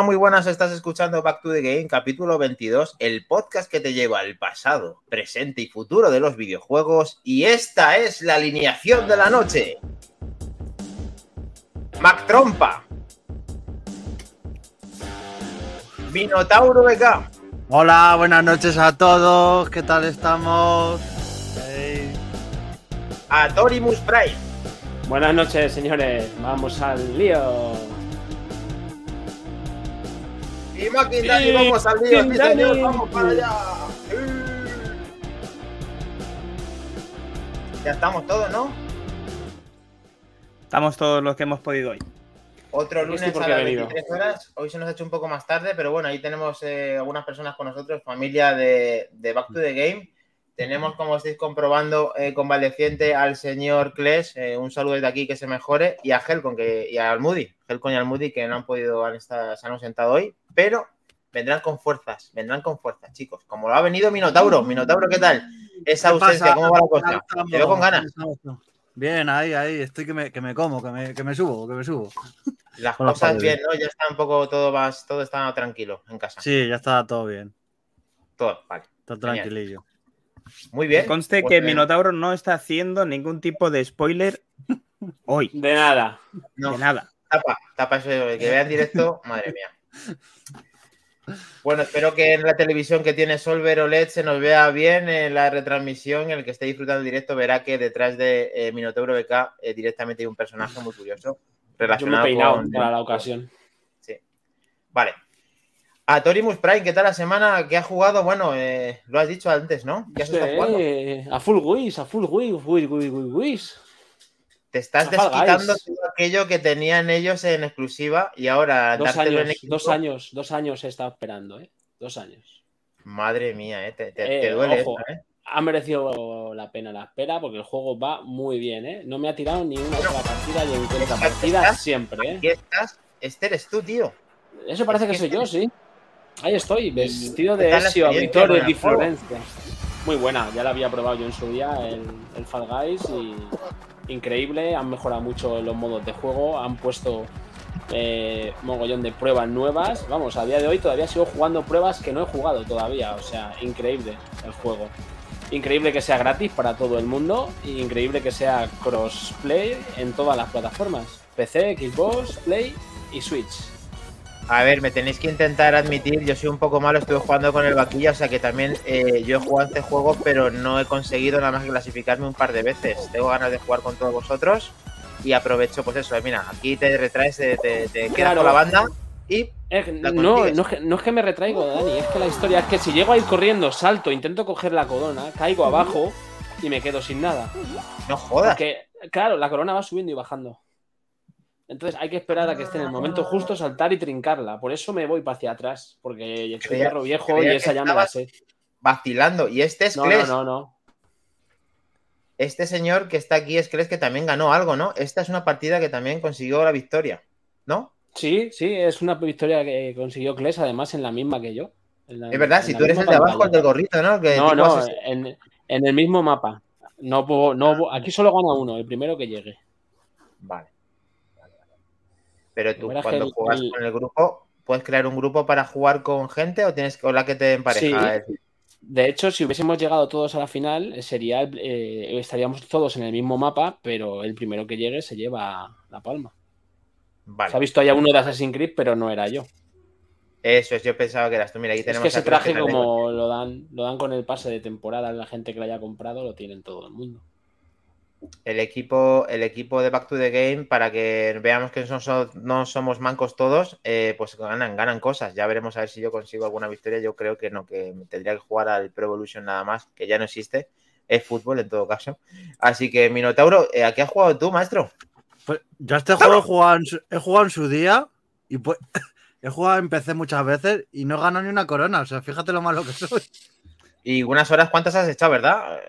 Hola, muy buenas, estás escuchando Back to the Game, capítulo 22, el podcast que te lleva al pasado, presente y futuro de los videojuegos, y esta es la alineación de la noche. Mac Trompa. Minotauro BK. Hola, buenas noches a todos, ¿qué tal estamos? Hey. Atorimus Prime. Buenas noches, señores. Vamos al lío. Y Maquindani, Y vamos al lío, sí, señor, vamos para allá. Ya estamos todos, ¿no? Estamos todos los que hemos podido hoy. Otro lunes a las he venido. 23 horas. Hoy se nos ha hecho un poco más tarde, pero bueno, ahí tenemos eh, algunas personas con nosotros, familia de, de Back to the Game. Tenemos, como estáis comprobando, eh, convaleciente al señor Kles. eh, un saludo desde aquí, que se mejore. Y a Helcon que, y a Almudi. Helcon y Almudi que no han podido, han estado- se han ausentado hoy, pero vendrán con fuerzas. Vendrán con fuerzas, chicos. Como lo ha venido Minotauro. Minotauro, ¿qué tal? Esa ¿Qué ausencia, pasa? ¿cómo va la ¿Cómo cosa? Te veo con ganas. Bien, ahí, ahí, estoy que me, que me como, que me, que me subo, que me subo. Las Con cosas bien, ¿no? Ya está un poco todo más, todo está tranquilo en casa. Sí, ya está todo bien, Todo, vale. está Genial. tranquilillo. Muy bien. Conste Pues, que eh, Minotauro no está haciendo ningún tipo de spoiler hoy. De nada. no, De nada. Tapa, tapa eso, que vea en directo, madre mía. Bueno, espero que en la televisión que tiene Solver OLED se nos vea bien en la retransmisión. El que esté disfrutando en directo verá que detrás de eh, Minotauro BK eh, directamente hay un personaje muy curioso Yo me he relacionado peinado con... para la ocasión. Sí. Vale. A Torimus Prime, ¿qué tal la semana? ¿Qué ha jugado? Bueno, eh, lo has dicho antes, ¿no? ¿Qué has Sí, estado jugando? a full whiz, a full whiz, whiz, whiz, whiz. Te estás desquitando todo aquello que tenían ellos en exclusiva y ahora Dos en años, equipo. dos años, dos años he estado esperando, ¿eh? Dos años. Madre mía, eh, te, te- Eh, te duele ojo. esto, ¿eh? Ha merecido la pena la espera porque el juego va muy bien, ¿eh? No me ha tirado ni una sola partida y en cuenta partida estás- siempre, ¿eh? Aquí estás. Este eres tú, tío. Eso parece que soy que- yo, sí. Ahí estoy, vestido ¿Qué de Ezio con di? Florencia. Muy buena, ya la había probado yo en su día, el, el Fall Guys, y increíble. Han mejorado mucho los modos de juego, han puesto eh, mogollón de pruebas nuevas. Vamos, a día de hoy todavía sigo jugando pruebas que no he jugado todavía, o sea, increíble el juego. Increíble que sea gratis para todo el mundo y increíble que sea crossplay en todas las plataformas. PC, Xbox, Play y Switch. A ver, me tenéis que intentar admitir, yo soy un poco malo, estuve jugando con el vaquilla, o sea que también eh, yo he jugado este juego, pero no he conseguido nada más que clasificarme un par de veces. Tengo ganas de jugar con todos vosotros y aprovecho, pues eso, eh, mira, aquí te retraes, te, te, te quedas Claro. con la banda y La no, no, es que, no es que me retraigo, Dani, es que la historia es que si llego a ir corriendo, salto, intento coger la corona, caigo abajo y me quedo sin nada. no jodas. Porque, claro, la corona va subiendo y bajando. Entonces hay que esperar a que esté en el momento justo, saltar y trincarla. Por eso me voy para hacia atrás, porque soy perro viejo y esa ya me la estabas- sé. Vacilando. Y este es No, no, Kles. no, no. Este señor que está aquí es Kles que también ganó algo, ¿no? Esta es una partida que también consiguió la victoria, ¿no? Sí, sí, es una victoria que consiguió Kles, además en la misma que yo. La- Es verdad, si tú eres el de abajo, el del gorrito, ¿no? Que No, no, en, en el mismo mapa. No, puedo- no, aquí solo gana uno, el primero que llegue. Vale. Pero tú cuando el- juegas el- con el grupo, ¿puedes crear un grupo para jugar con gente o tienes con la que te empareja? Sí. De hecho, si hubiésemos llegado todos a la final, eh, sería eh, estaríamos todos en el mismo mapa, pero el primero que llegue se lleva la palma. Vale. Se ha visto ya uno de Assassin's Creed, pero no era yo. Eso es, yo pensaba que eras tú. Mira, aquí Es tenemos que ese traje, como lo dan, lo dan con el pase de temporada, la gente que lo haya comprado lo tienen todo el mundo. El equipo, el equipo de Back to the Game, para que veamos que no, so- no somos mancos todos, eh, pues ganan, ganan cosas. Ya veremos a ver si yo consigo alguna victoria. Yo creo que no, que tendría que jugar al Pro Evolution nada más, que ya no existe. Es fútbol en todo caso. Así que, Minotauro, eh, ¿a qué has jugado tú, maestro? Pues, yo a este juego he jugado, en su, he jugado en su día y pues he jugado en PC muchas veces y no he ganado ni una corona. O sea, fíjate lo malo que soy. Y unas horas, ¿cuántas has echado, verdad?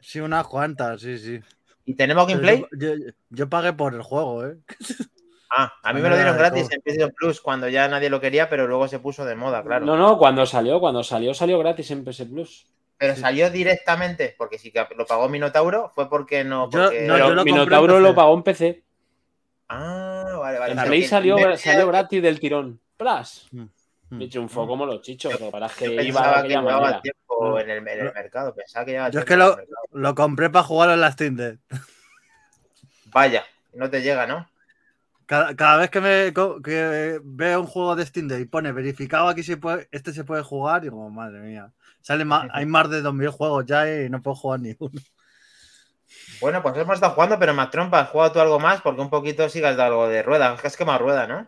Sí, unas cuantas, sí, sí. ¿Y tenemos Pero gameplay? Yo, yo- yo pagué por el juego, ¿eh? Ah, a mí me lo dieron gratis en PlayStation Plus cuando ya nadie lo quería, pero luego se puso de moda, claro. No, no, cuando salió, cuando salió, salió gratis en PS Plus. Pero salió directamente, porque si que lo pagó Minotauro, fue porque no. Yo- Porque... no, Pero yo lo Minotauro lo pagó en PC. Ah, vale, vale. En Play que salió, salió gratis del tirón. Plus. Mm, mm. Me triunfó como los chichos. Lo que pasa es Yo que iba de pensaba que aquella llevaba manera. tiempo en el, en el mercado. Pensaba que llevaba Yo es que lo. Lo compré para jugarlo en la Steam Deck. Vaya, no te llega, ¿no? Cada, cada vez que, me, que veo un juego de Steam Deck y pone verificado aquí se puede, este se puede jugar, digo, madre mía. Sale ma- hay más de 2.000 juegos ya y no puedo jugar ni uno. Bueno, pues hemos estado jugando, pero más trompa, ¿has jugado tú algo más? Porque un poquito que has dado algo de rueda. Es que quemado rueda, ¿no?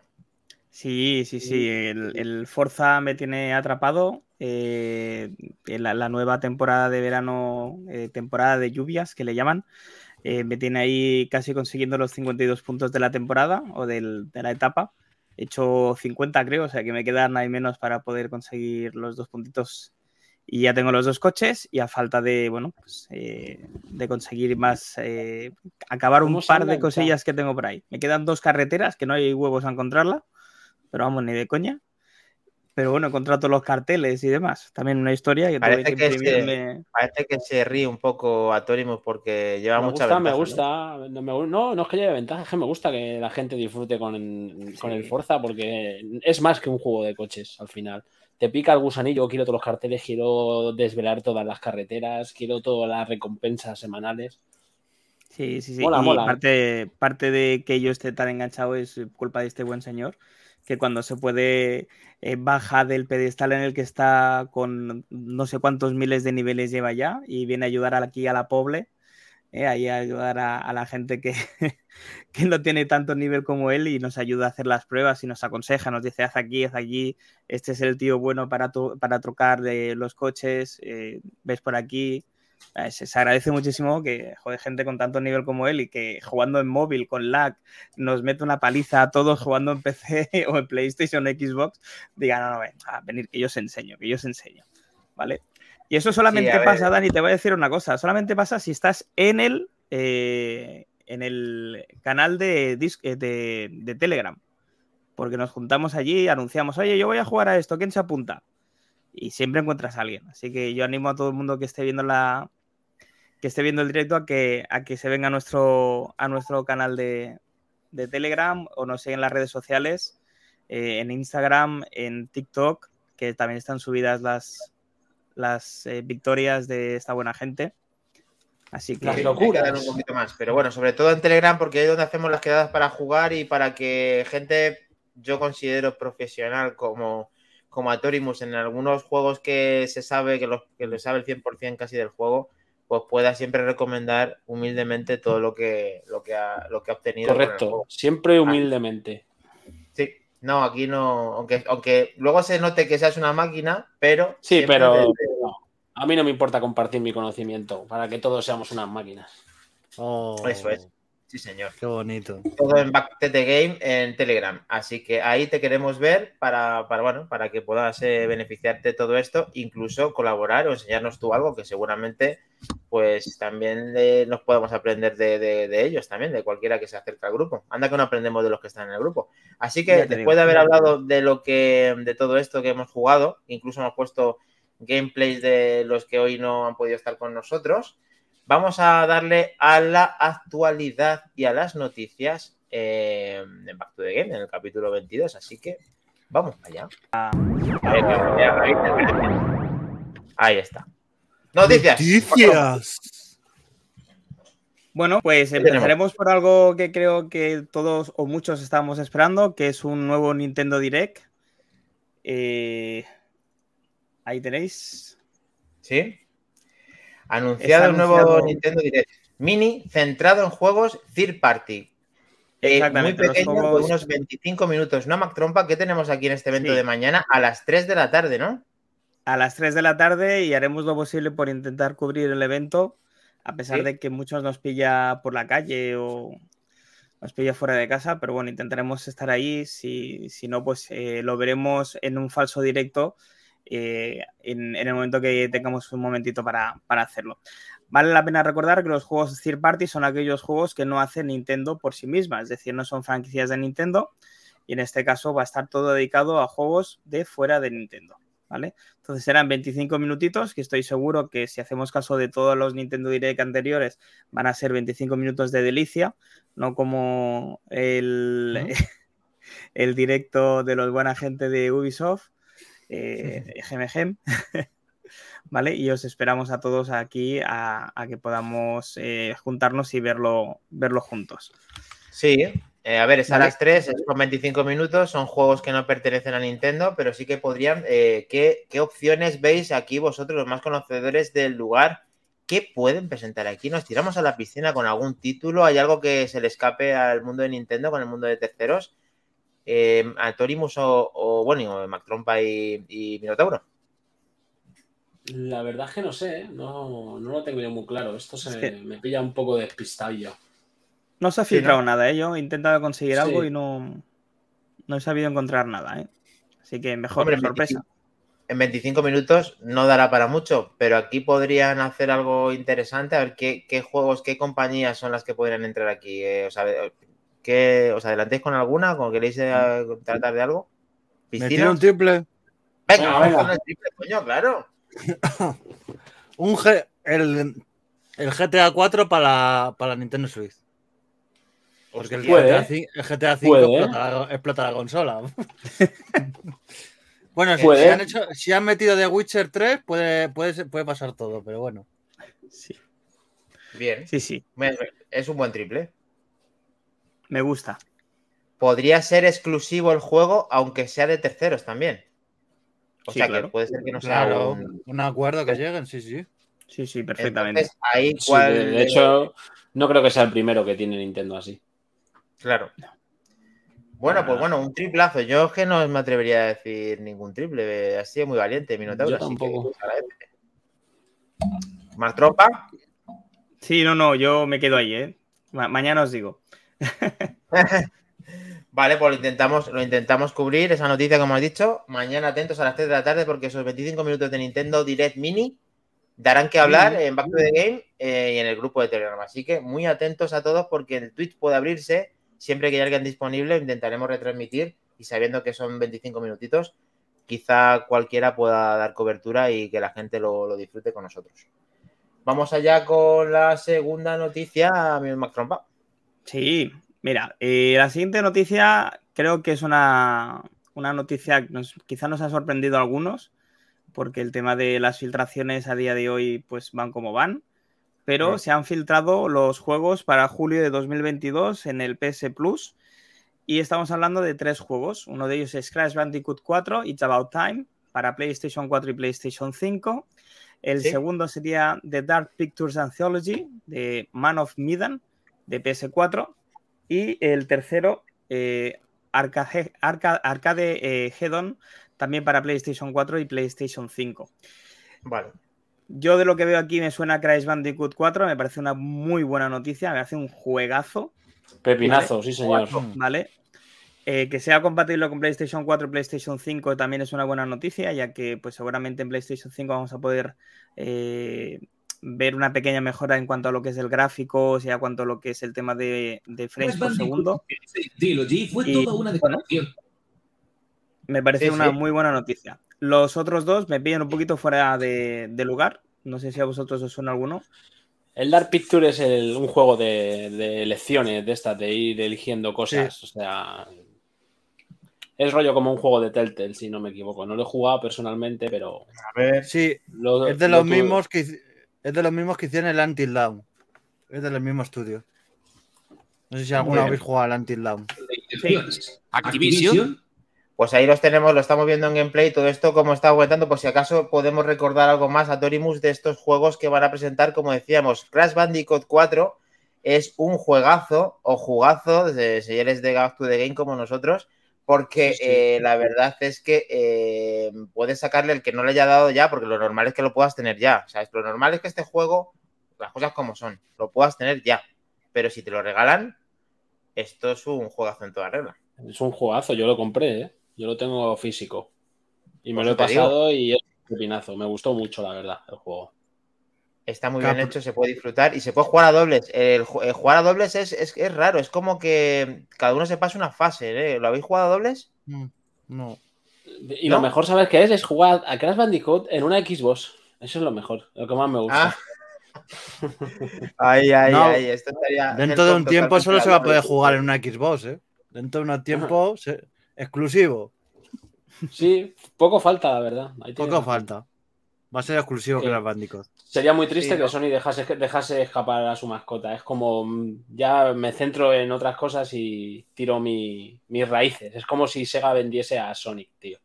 Sí, sí, sí. El, el Forza me tiene atrapado. eh, en la, la nueva temporada de verano, eh, temporada de lluvias, que le llaman, eh, me tiene ahí casi consiguiendo los 52 puntos de la temporada o del- de la etapa. He hecho 50, creo, o sea que me quedan ahí menos para poder conseguir los dos puntitos. Y ya tengo los dos coches y a falta de, bueno, pues, eh, de conseguir más, acabar un ¿Cómo se par de cosillas que tengo por ahí. Me quedan dos carreteras que no hay huevos a encontrarla pero vamos, ni de coña. Pero bueno, he encontrado todos los carteles y demás. También una historia que Parece que que este- imprimirme. Parece que se ríe un poco a Torimus porque lleva Me mucha gusta, me ventaja, ¿no? gusta. No, me gu- no, no es que lleve ventaja, es que me gusta que la gente disfrute con, con el. Forza porque es más que un juego de coches al final. Te pica el gusanillo, quiero todos los carteles, quiero desvelar todas las carreteras, quiero todas las recompensas semanales. Sí, sí, sí. Mola, y mola. Parte, parte de que yo esté tan enganchado es culpa de este buen señor, que cuando se puede eh, baja del pedestal en el que está con no sé cuántos miles de niveles lleva ya y viene a ayudar aquí a la pobre, eh, ahí a ayudar a, la gente que, que no tiene tanto nivel como él y nos ayuda a hacer las pruebas y nos aconseja, nos dice haz aquí, haz allí, este es el tío bueno para, para trocar de los coches, eh, ves por aquí. Se, se agradece muchísimo que joder, gente con tanto nivel como él y que jugando en móvil con lag nos mete una paliza a todos jugando en PC o en PlayStation o Xbox, digan, no, no, ven, a venir, que yo os enseño, que yo os enseño, ¿vale? Y eso solamente pasa, Dani, te voy a decir una cosa, solamente pasa si estás en el, eh, en el canal de, eh, de, de Telegram, porque nos juntamos allí, anunciamos, oye, yo voy a jugar a esto, ¿quién se apunta? Y siempre encuentras a alguien, así que yo animo a todo el mundo que esté viendo la que esté viendo el directo a que, a que se venga a nuestro, a nuestro canal de, de Telegram o nos siga en las redes sociales, eh, en Instagram, en TikTok, que también están subidas las, las eh, victorias de esta buena gente. Así que Las locuras. un poquito más. Pero bueno, sobre todo en Telegram, porque es donde hacemos las quedadas para jugar y para que gente, yo considero profesional como, como Atorimus, en algunos juegos que se sabe, que, los, que le sabe el 100% casi del juego, pues pueda siempre recomendar humildemente todo lo que, lo que, ha, lo que ha obtenido. Correcto, siempre humildemente. Sí, no, aquí no, aunque, aunque luego se note que seas una máquina, pero... Sí, pero no, a mí no me importa compartir mi conocimiento para que todos seamos unas máquinas. Oh, Eso es. Sí, señor. Qué bonito. todo en Back to the Game en Telegram. Así que ahí te queremos ver para, para, bueno, para que puedas eh, beneficiarte de todo esto, incluso colaborar o enseñarnos tú algo que seguramente pues también eh, nos podemos aprender de, de- de ellos también, de cualquiera que se acerque al grupo. Anda que no aprendemos de los que están en el grupo. Así que después digo. de haber hablado de lo que, de todo esto que hemos jugado, incluso hemos puesto gameplays de los que hoy no han podido estar con nosotros, vamos a darle a la actualidad y a las noticias eh, en Back to the Game, en el capítulo 22. Así que vamos allá. A ver, que me vea David, espérate. Ahí está. Noticias. Noticias. Bueno, pues empezaremos por algo que creo que todos o muchos estamos esperando, que es un nuevo Nintendo Direct. Eh, ahí tenéis. Sí. Anunciado un nuevo anunciado- Nintendo Direct. Mini centrado en juegos third party. Eh, Exactamente, muy pequeño, juegos- unos 25 minutos. ¿No, Mac Trompa? ¿Qué tenemos aquí en este evento Sí. de mañana? A las 3 de la tarde, ¿no? a las 3 de la tarde y haremos lo posible por intentar cubrir el evento, a pesar Sí. de que muchos nos pilla por la calle o nos pilla fuera de casa, pero bueno, intentaremos estar ahí. Si, si no, pues eh, lo veremos en un falso directo eh, en, en el momento que tengamos un momentito para, para hacerlo. Vale la pena recordar que los juegos third party son aquellos juegos que no hace Nintendo por sí misma, es decir, no son franquicias de Nintendo y en este caso va a estar todo dedicado a juegos de fuera de Nintendo. ¿Vale? Entonces serán 25 minutitos, que estoy seguro que si hacemos caso de todos los Nintendo Direct anteriores, van a ser 25 minutos de delicia, no como el, el directo de los buena gente de Ubisoft, eh, GMG, ¿vale? Y os esperamos a todos aquí a, que podamos eh, juntarnos y verlo, verlo juntos. Sí, eh, a ver, es a las 3, son 25 minutos, son juegos que no pertenecen a Nintendo, pero sí que podrían. Eh, ¿qué, opciones veis aquí vosotros, los más conocedores del lugar? ¿Qué pueden presentar aquí? ¿Nos tiramos a la piscina con algún título? ¿Hay algo que se le escape al mundo de Nintendo con el mundo de terceros? Eh, ¿Torimus o, bueno, Mac Trompa y, Minotauro? La verdad es que no sé, no, lo tengo yo muy claro. Esto se me pilla un poco despistado yo. No se ha filtrado nada, ¿eh? Yo he intentado conseguir algo y no, no he sabido encontrar nada, ¿eh? Así que mejor, sorpresa. en 25 minutos no dará para mucho, pero aquí podrían hacer algo interesante. A ver qué, juegos, qué compañías son las que podrían entrar aquí. Eh, o sea, ¿qué, ¿Os adelantéis con alguna? ¿Con queréis eh, tratar de algo? ¿Me un triple? Venga, vamos con el triple, coño, claro. un G, el, el GTA 4 para, para Nintendo Switch. Porque el GTA, V explota, la, consola. bueno, si han, hecho, si han, metido The Witcher 3, puede, puede, puede pasar todo, pero bueno. Sí. Bien. Sí, sí. Es un buen triple. Me gusta. Podría ser exclusivo el juego, aunque sea de terceros también. O sea que puede ser que no sea un... acuerdo que lleguen, sí, sí. Sí, sí, perfectamente. ahí de hecho, no creo que sea el primero que tiene Nintendo así. Claro. Bueno, pues bueno, un triplazo. Yo es que no me atrevería a decir ningún triple. Ha sido muy valiente, Minotauro. Yo tampoco. ¿Más tropa? Sí, no, no, yo me quedo ahí, ¿eh? mañana os digo. vale, pues lo intentamos, lo intentamos cubrir, esa noticia, como has dicho. Mañana atentos a las 3 de la tarde porque esos 25 minutos de Nintendo Direct Mini darán que hablar en Back to the Game eh, y en el grupo de Telegram. Así que muy atentos a todos porque el Twitch puede abrirse siempre que haya alguien disponible, intentaremos retransmitir y sabiendo que son 25 minutitos, quizá cualquiera pueda dar cobertura y que la gente lo, disfrute con nosotros. Vamos allá con la segunda noticia, mi Mac Trompa. Sí, mira, eh, la siguiente noticia creo que es una, noticia que quizá nos ha sorprendido a algunos, porque el tema de las filtraciones a día de hoy pues van como van pero se han filtrado los juegos para julio de 2022 en el PS Plus. Y estamos hablando de tres juegos. Uno de ellos es Crash Bandicoot 4, It's About Time, para PlayStation 4 y PlayStation 5. El segundo sería The Dark Pictures Anthology, de Man of Medan, de PS4. Y el tercero, eh, Arcade, Arcade Hedon, también para PlayStation 4 y PlayStation 5. Vale. Yo de lo que veo aquí me suena Crash Bandicoot 4, me parece una muy buena noticia, me hace un juegazo. Pepinazo, sí señor. Vale. Eh, que sea compatible con PlayStation 4 y PlayStation 5 también es una buena noticia, ya que pues seguramente en PlayStation 5 vamos a poder eh, ver una pequeña mejora en cuanto a lo que es el gráfico, o sea, cuanto a lo que es el tema de, frames por segundo. me parece una muy buena noticia. Los otros dos me pillan un poquito fuera de, lugar. No sé si a vosotros os suena alguno. El Dark Picture es un juego de, de, elecciones de estas, de ir eligiendo cosas. O sea, es rollo como un juego de Telltale, si no me equivoco. No lo he jugado personalmente, pero. A ver, sí. es, de los mismos que, es de los mismos que hicieron el Until Dawn. Es del mismo estudio. No sé si alguna vez habéis jugado al Until Dawn. Activision. Pues ahí los tenemos, lo estamos viendo en gameplay, todo esto como está aguantando, por si acaso podemos recordar algo más a Torimus de estos juegos que van a presentar, como decíamos, Crash Bandicoot 4 es un juegazo o jugazo de señores de Back to the Game como nosotros, porque eh, la verdad es que eh, puedes sacarle el que no le haya dado ya, porque lo normal es que lo puedas tener ya. O sea, lo normal es que este juego, las cosas como son, lo puedas tener ya. Pero si te lo regalan, esto es un juegazo en toda regla. Es un juegazo, yo lo compré, ¿eh? Yo lo tengo físico. Y me pues lo he pasado y es un pinazo. Me gustó mucho, la verdad, el juego. Está muy bien hecho, se puede disfrutar y se puede jugar a dobles. El, jugar a dobles es, es, raro, es como que cada uno se pasa una fase. ¿eh? ¿Lo habéis jugado a dobles? Mm, no. Y lo mejor, ¿sabes qué es? Es jugar a Crash Bandicoot en una Xbox. Eso es lo mejor, lo que más me gusta. Ah. ay, ay, ay. Esto estaría Dentro de un tiempo solo se va a poder jugar en una Xbox, ¿eh? Dentro de un tiempo exclusivo. Sí, poco falta, la verdad. poco falta. Va a ser exclusivo que Crash Bandicoot. Sería muy triste que Sony dejase, dejase, escapar a su mascota. Es como mm, ya me centro en otras cosas y tiro mis raíces. Es como si Sega vendiese a Sony, tío.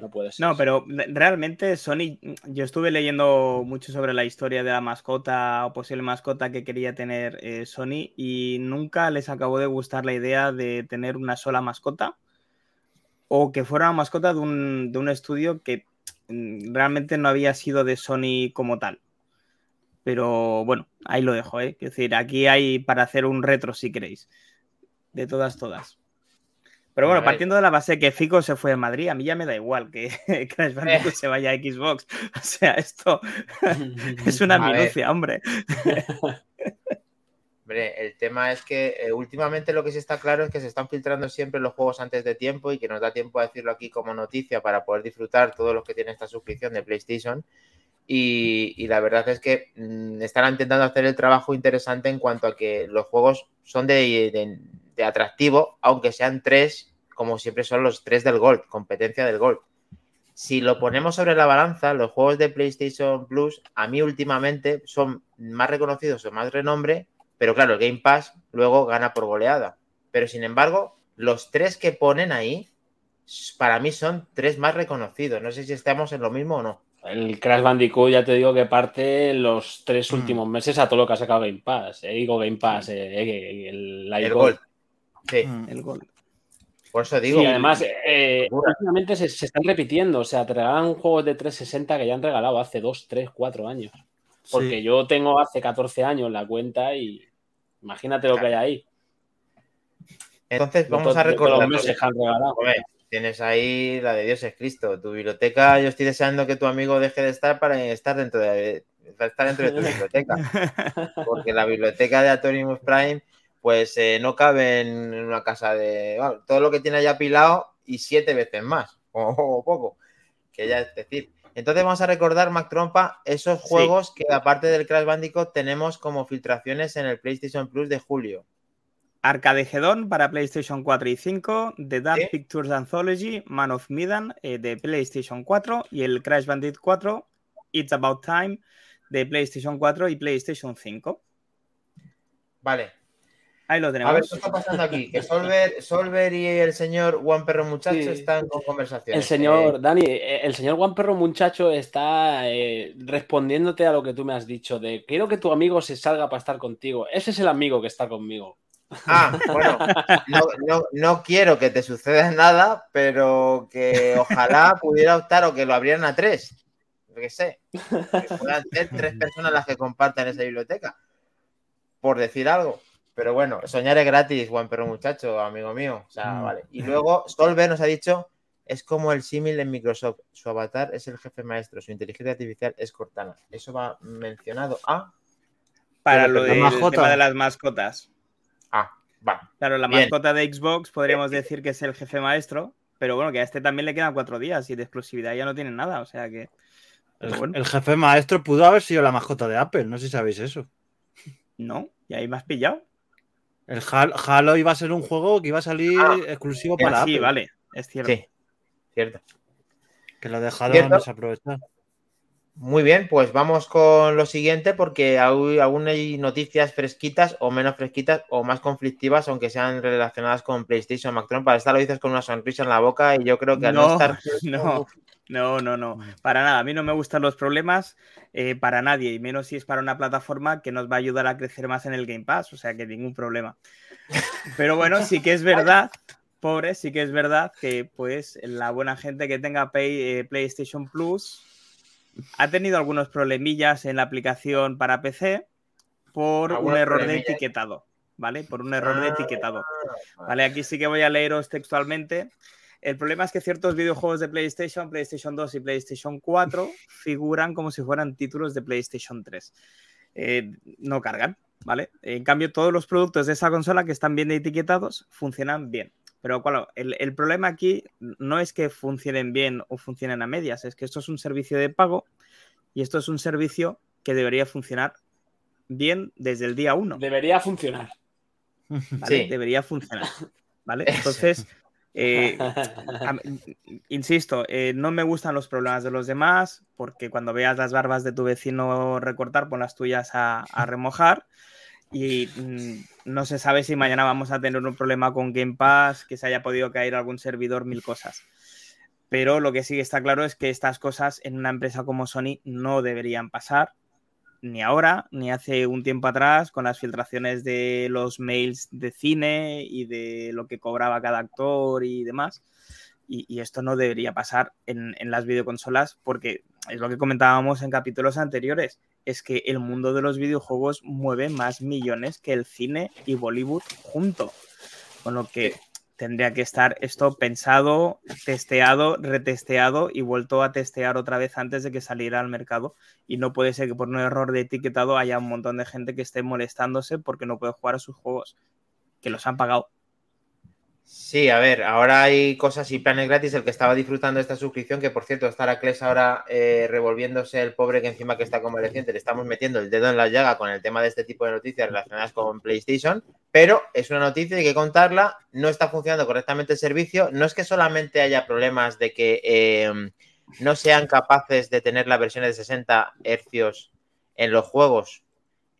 No puede ser. No, pero realmente Sony, yo estuve leyendo mucho sobre la historia de la mascota o posible mascota que quería tener eh, Sony y nunca les acabó de gustar la idea de tener una sola mascota o que fuera una mascota de un, de un estudio que mm, realmente no había sido de Sony como tal. Pero bueno, ahí lo dejo, ¿eh? Es decir, aquí hay para hacer un retro si queréis. De todas, todas. Pero bueno, partiendo de la base que Fico se fue a Madrid, a mí ya me da igual que Crash Bandicoot se vaya a Xbox. O sea, esto es una minucia, hombre. Hombre, el tema es que eh, últimamente lo que sí está claro es que se están filtrando siempre los juegos antes de tiempo y que nos da tiempo a decirlo aquí como noticia para poder disfrutar todos los que tienen esta suscripción de PlayStation. Y, la verdad es que mm, están intentando hacer el trabajo interesante en cuanto a que los juegos son de de atractivo, aunque sean tres, como siempre son los tres del Gold, competencia del Gold. Si lo ponemos sobre la balanza, los juegos de PlayStation Plus, a mí últimamente son más reconocidos o más renombre, pero claro, el Game Pass luego gana por goleada. Pero sin embargo, los tres que ponen ahí, para mí son tres más reconocidos. No sé si estamos en lo mismo o no. El Crash Bandicoot, ya te digo que parte los tres mm. últimos meses a todo lo que ha sacado Game Pass. Eh, digo Game Pass, eh, eh, el, el Gold. Sí. Mm. El gol. Por eso digo. Y además, eh, últimamente se, están repitiendo. O sea, te regalan juegos de 360 que ya han regalado hace 2, 3, 4 años. Porque yo tengo hace 14 años la cuenta y imagínate lo que hay ahí. Entonces, vamos a recordar. tienes ahí la de Dios es Cristo. Tu biblioteca, yo estoy deseando que tu amigo deje de estar para estar dentro de, estar dentro de tu biblioteca. Porque la biblioteca de Atorimus Prime pues eh, no cabe en una casa de. todo lo que tiene ya apilado y siete veces más, o, poco, que ya es decir. Entonces vamos a recordar, Mac Trompa, esos juegos que aparte del Crash Bandicoot tenemos como filtraciones en el PlayStation Plus de julio. Arcadegedon para PlayStation 4 y 5, The Dark Pictures Anthology, Man of Medan eh, de PlayStation 4 y el Crash Bandicoot 4, It's About Time de PlayStation 4 y PlayStation 5. Vale, Ahí lo tenemos. A ver, ¿qué está pasando aquí? Que Solver, y el señor Juan Perro Muchacho están con conversación. El señor, eh, Dani, eh, el señor Juan Perro Muchacho está eh, respondiéndote a lo que tú me has dicho de quiero que tu amigo se salga para estar contigo. Ese es el amigo que está conmigo. Ah, bueno, no, quiero que te suceda nada, pero que ojalá pudiera optar o que lo abrieran a tres. Yo qué sé. Que puedan ser tres personas las que compartan esa biblioteca. Por decir algo. Pero bueno, soñar es gratis, Juan Perro Muchacho, amigo mío. O sea, mm. vale. Y luego Solver nos ha dicho, es como el símil en Microsoft. Su avatar es el jefe maestro, su inteligencia artificial es Cortana. Eso va mencionado a... Para lo de, tema de las mascotas. Ah, va. Claro, la mascota de Xbox podríamos decir que es el jefe maestro, pero bueno, que a este también le quedan cuatro días y de exclusividad ya no tienen nada, o sea que... El, jefe maestro pudo haber sido la mascota de Apple, no sé si sabéis eso. No, y ahí me has pillado. El Halo iba a ser un juego que iba a salir ah, exclusivo para sí, vale, es cierto. Sí, cierto. Que lo dejaron desaprovechar. Muy bien, pues vamos con lo siguiente porque aún hay noticias fresquitas o menos fresquitas o más conflictivas, aunque sean relacionadas con PlayStation Macron. Para esta lo dices con una sonrisa en la boca y yo creo que al no, estar... No, no, no, no, para nada. A mí no me gustan los problemas eh, para nadie, y menos si es para una plataforma que nos va a ayudar a crecer más en el Game Pass, o sea que ningún problema. Pero bueno, sí que es verdad, pobre, sí que es verdad que pues la buena gente que tenga eh, PlayStation Plus ha tenido algunos problemillas en la aplicación para PC por un error de etiquetado, ¿vale? Por un error de etiquetado. Ah, vale, aquí sí que voy a leeros textualmente. El problema es que ciertos videojuegos de PlayStation, PlayStation 2 y PlayStation 4 figuran como si fueran títulos de PlayStation 3. Eh, no cargan, ¿vale? En cambio, todos los productos de esa consola que están bien etiquetados funcionan bien. Pero claro, el, problema aquí no es que funcionen bien o funcionen a medias, es que esto es un servicio de pago y esto es un servicio que debería funcionar bien desde el día 1. Debería funcionar. Sí. Debería funcionar. ¿vale? Entonces, eh, insisto, eh, no me gustan los problemas de los demás, porque cuando veas las barbas de tu vecino recortar, pon las tuyas a, remojar. Y mm, no se sabe si mañana vamos a tener un problema con Game Pass, que se haya podido caer algún servidor, mil cosas. Pero lo que sí está claro es que estas cosas en una empresa como Sony no deberían pasar ni ahora, ni hace un tiempo atrás, con las filtraciones de los mails de cine y de lo que cobraba cada actor y demás. Y, esto no debería pasar en, las videoconsolas porque es lo que comentábamos en capítulos anteriores, es que el mundo de los videojuegos mueve más millones que el cine y Bollywood junto. Con lo que tendría que estar esto pensado, testeado, retesteado y vuelto a testear otra vez antes de que saliera al mercado. Y no puede ser que por un error de etiquetado haya un montón de gente que esté molestándose porque no puede jugar a sus juegos, que los han pagado. Sí, a ver, ahora hay cosas y planes gratis. El que estaba disfrutando de esta suscripción, que por cierto, está Aracles ahora eh, revolviéndose el pobre que encima que está convaleciente, le estamos metiendo el dedo en la llaga con el tema de este tipo de noticias relacionadas con PlayStation, pero es una noticia hay que contarla. No está funcionando correctamente el servicio. No es que solamente haya problemas de que eh, no sean capaces de tener las versiones de 60 hercios en los juegos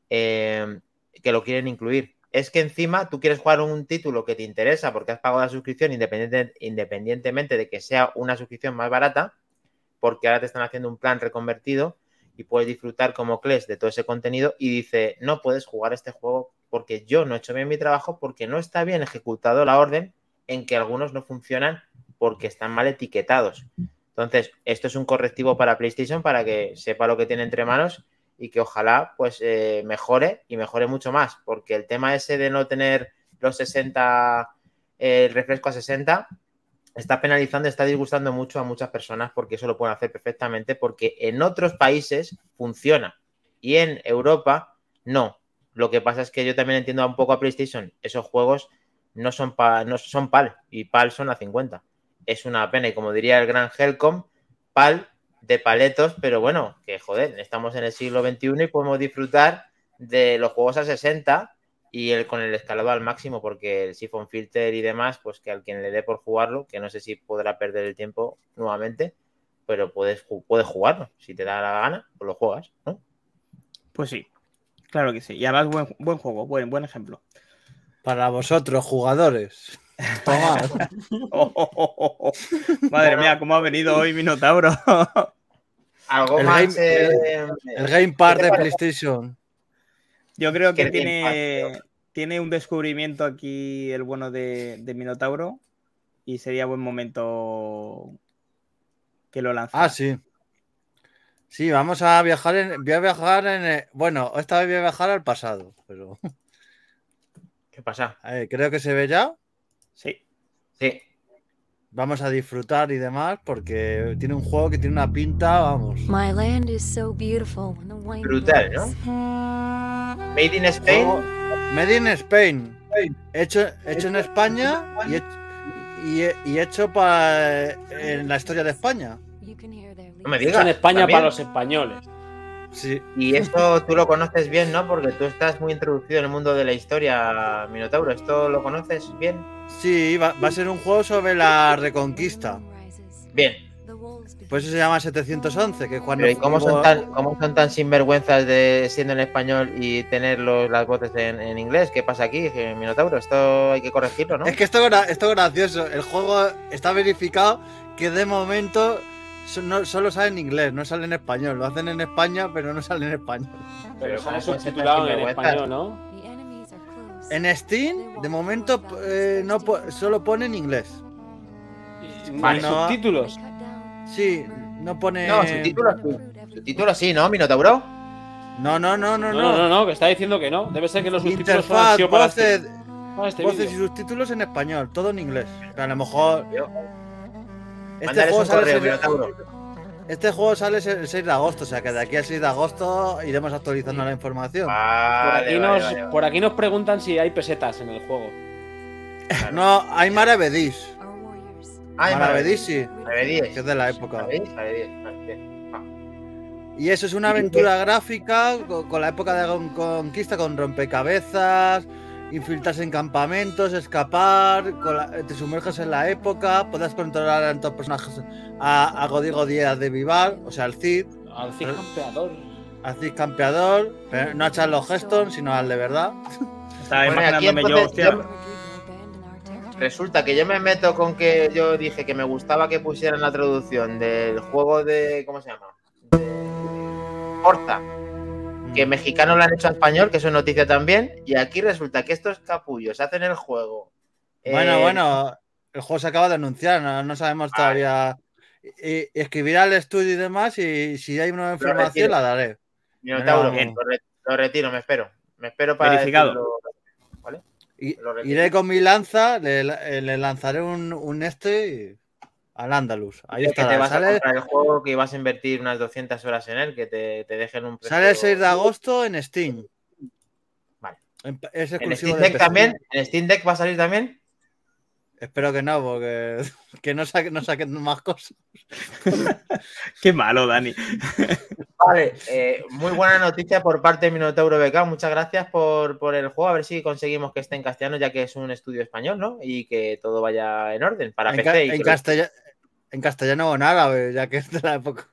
eh, que lo quieren incluir es que encima tú quieres jugar un título que te interesa porque has pagado la suscripción independientemente de que sea una suscripción más barata, porque ahora te están haciendo un plan reconvertido y puedes disfrutar como Clash de todo ese contenido y dice, no puedes jugar este juego porque yo no he hecho bien mi trabajo, porque no está bien ejecutado la orden en que algunos no funcionan porque están mal etiquetados. Entonces, esto es un correctivo para PlayStation para que sepa lo que tiene entre manos y que ojalá pues eh, mejore y mejore mucho más, porque el tema ese de no tener los 60, el refresco a 60, está penalizando, está disgustando mucho a muchas personas porque eso lo pueden hacer perfectamente, porque en otros países funciona y en Europa no. Lo que pasa es que yo también entiendo un poco a PlayStation, esos juegos no son, no son PAL y PAL son a 50. Es una pena y como diría el gran Helcom, PAL de paletos, pero bueno, que joder, estamos en el siglo XXI y podemos disfrutar de los juegos a 60 y el, con el escalado al máximo, porque el Siphon Filter y demás, pues que al quien le dé por jugarlo, que no sé si podrá perder el tiempo nuevamente, pero puedes, puedes jugarlo. Si te da la gana, pues lo juegas, ¿no? Pues sí, claro que sí. Y además, buen, buen juego, buen, buen ejemplo. Para vosotros, jugadores. Madre mía, cómo ha venido hoy Minotauro. Algo el más. Game, eh, el, Game Pass de PlayStation. Yo creo que tiene, tiene un descubrimiento aquí el bueno de, Minotauro y sería buen momento que lo lance. Ah, sí. Sí, vamos a viajar en. Voy a viajar en. bueno, esta vez voy a viajar al pasado, pero. ¿Qué pasa? creo que se ve ya. Sí. Sí. Vamos a disfrutar y demás porque tiene un juego que tiene una pinta, vamos. Brutal, ¿no? Made in Spain. Oh, made in Spain. Hecho, hecho en España y, hecho para en la historia de España. No me digas. en España para los españoles. Y esto tú lo conoces bien, ¿no? Porque tú estás muy introducido en el mundo de la historia, Minotauro. ¿Esto lo conoces bien? Sí, va, a ser un juego sobre la reconquista. Bien. Pues eso se llama 711, que cuando... ¿y cómo, son tan, cómo son tan sinvergüenzas de siendo en español y tener las voces en, inglés? ¿Qué pasa aquí, Minotauro? Esto hay que corregirlo, ¿no? Es que esto es gracioso. El juego está verificado que de momento solo sale en inglés, no sale en español. Lo hacen en España, pero no sale en español. Pero sale subtitulado en español, ¿no? En Steam, de momento, eh, no solo pone en inglés. ¿Vale, subtítulos? Sí, no pone. No, subtítulos, subtítulos sí, ¿no, Minotauro? No, no, no, no, no. No, no, no, que está diciendo que no. Debe ser que los subtítulos son para voces, ah, este voces y subtítulos en español, todo en inglés. a lo mejor. Este juego, sale este juego, sale el 6 de agosto, o sea que de aquí al 6 de agosto iremos actualizando la información. por, aquí nos, preguntan si hay pesetas en el juego. no, hay Maravedís. Ah, Maravedís, sí. Que es de la época. Y eso es una aventura gráfica con, la época de conquista, con rompecabezas, infiltrarse en campamentos, escapar, te sumerges en la época, puedes controlar a tantos personajes a, a Godigo Díaz de Vivar, o sea, al Cid. Al Cid campeador. Al Cid campeador, no a Charles Heston, sino al de verdad. Estaba imaginándome yo, hostia. Resulta que yo me meto con que yo dije que me gustaba que pusieran la traducción del juego de. ¿Cómo se llama? De Forza que mexicanos lo han hecho a español, que es noticia también, y aquí resulta que estos capullos hacen el juego. Bueno, eh, bueno, el juego se acaba de anunciar, no, sabemos todavía. Y, escribirá el estudio y demás, y si hay una información la daré. Lo, retiro, me espero. Me espero para. Verificado. iré con mi lanza, le, lanzaré un, un este y al Andalus. Ahí está. Que te vas a comprar el juego que ibas a invertir unas 200 horas en él, que te, te dejen un precio... Sale el 6 de agosto en Steam. Vale. Es exclusivo ¿En Steam Deck también? ¿En Steam Deck va a salir también? Espero que no, porque que no, saquen, no saquen más cosas. Qué malo, Dani. Vale, eh, muy buena noticia por parte de Minotauro BK. Muchas gracias por, por, el juego. A ver si conseguimos que esté en castellano, ya que es un estudio español, ¿no? Y que todo vaya en orden para en PC. en, castellano, en castellano o en árabe, ya que es de la época.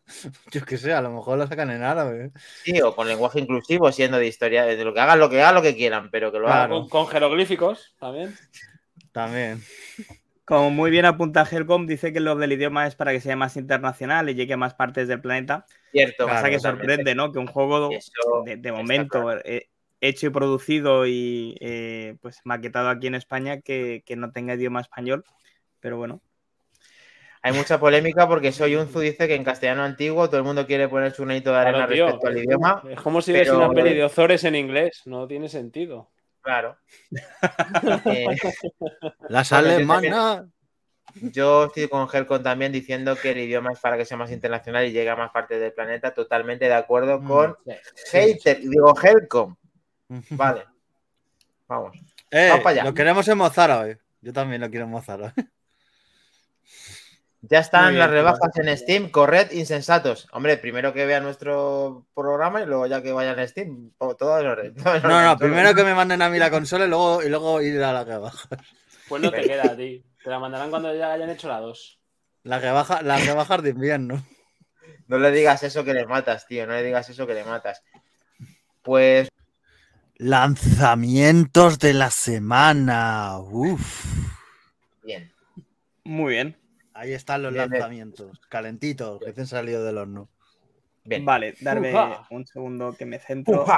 Yo qué sé, a lo mejor lo sacan en árabe. Sí, o con lenguaje inclusivo, siendo de historia, de lo que hagan, lo que hagan, lo que quieran, pero que lo hagan. Con, jeroglíficos también. También. Como muy bien apunta Helcom, dice que lo del idioma es para que sea más internacional y llegue a más partes del planeta. Cierto. Pasa que sorprende, ¿no? Que un juego de, momento eh, hecho y producido y eh, pues maquetado aquí en España que, que no tenga idioma español. Pero bueno, hay mucha polémica porque Soy Unzu dice que en castellano antiguo todo el mundo quiere poner su neito de arena respecto al idioma. Es como si ves una peli de Ozores en inglés, no tiene sentido. Claro. eh, Las alemanas. Yo estoy con Helcon también diciendo que el idioma es para que sea más internacional y llegue a más partes del planeta. Totalmente de acuerdo mm, con Hater, digo Helcom. Vale. Vamos. Eh, Vamos para allá. Lo queremos en Mozart Yo también lo quiero en Mozart ya están las rebajas en Steam, corred, insensatos. Hombre, primero que vean nuestro programa y luego ya que vayan a Steam, todo, No, no, primero que me manden a mí la consola y luego, y luego ir a las rebajas. Pues no te queda a ti. Te la mandarán cuando ya hayan hecho la 2. Las rebajas, las rebajas de invierno. No le digas eso que le matas, tío. No le digas eso que le matas. Pues. Lanzamientos de la semana. Uf. Bien. Muy bien. Ahí están los lanzamientos, calentitos, recién salido del horno. Bien. Vale, darme un segundo que me centro.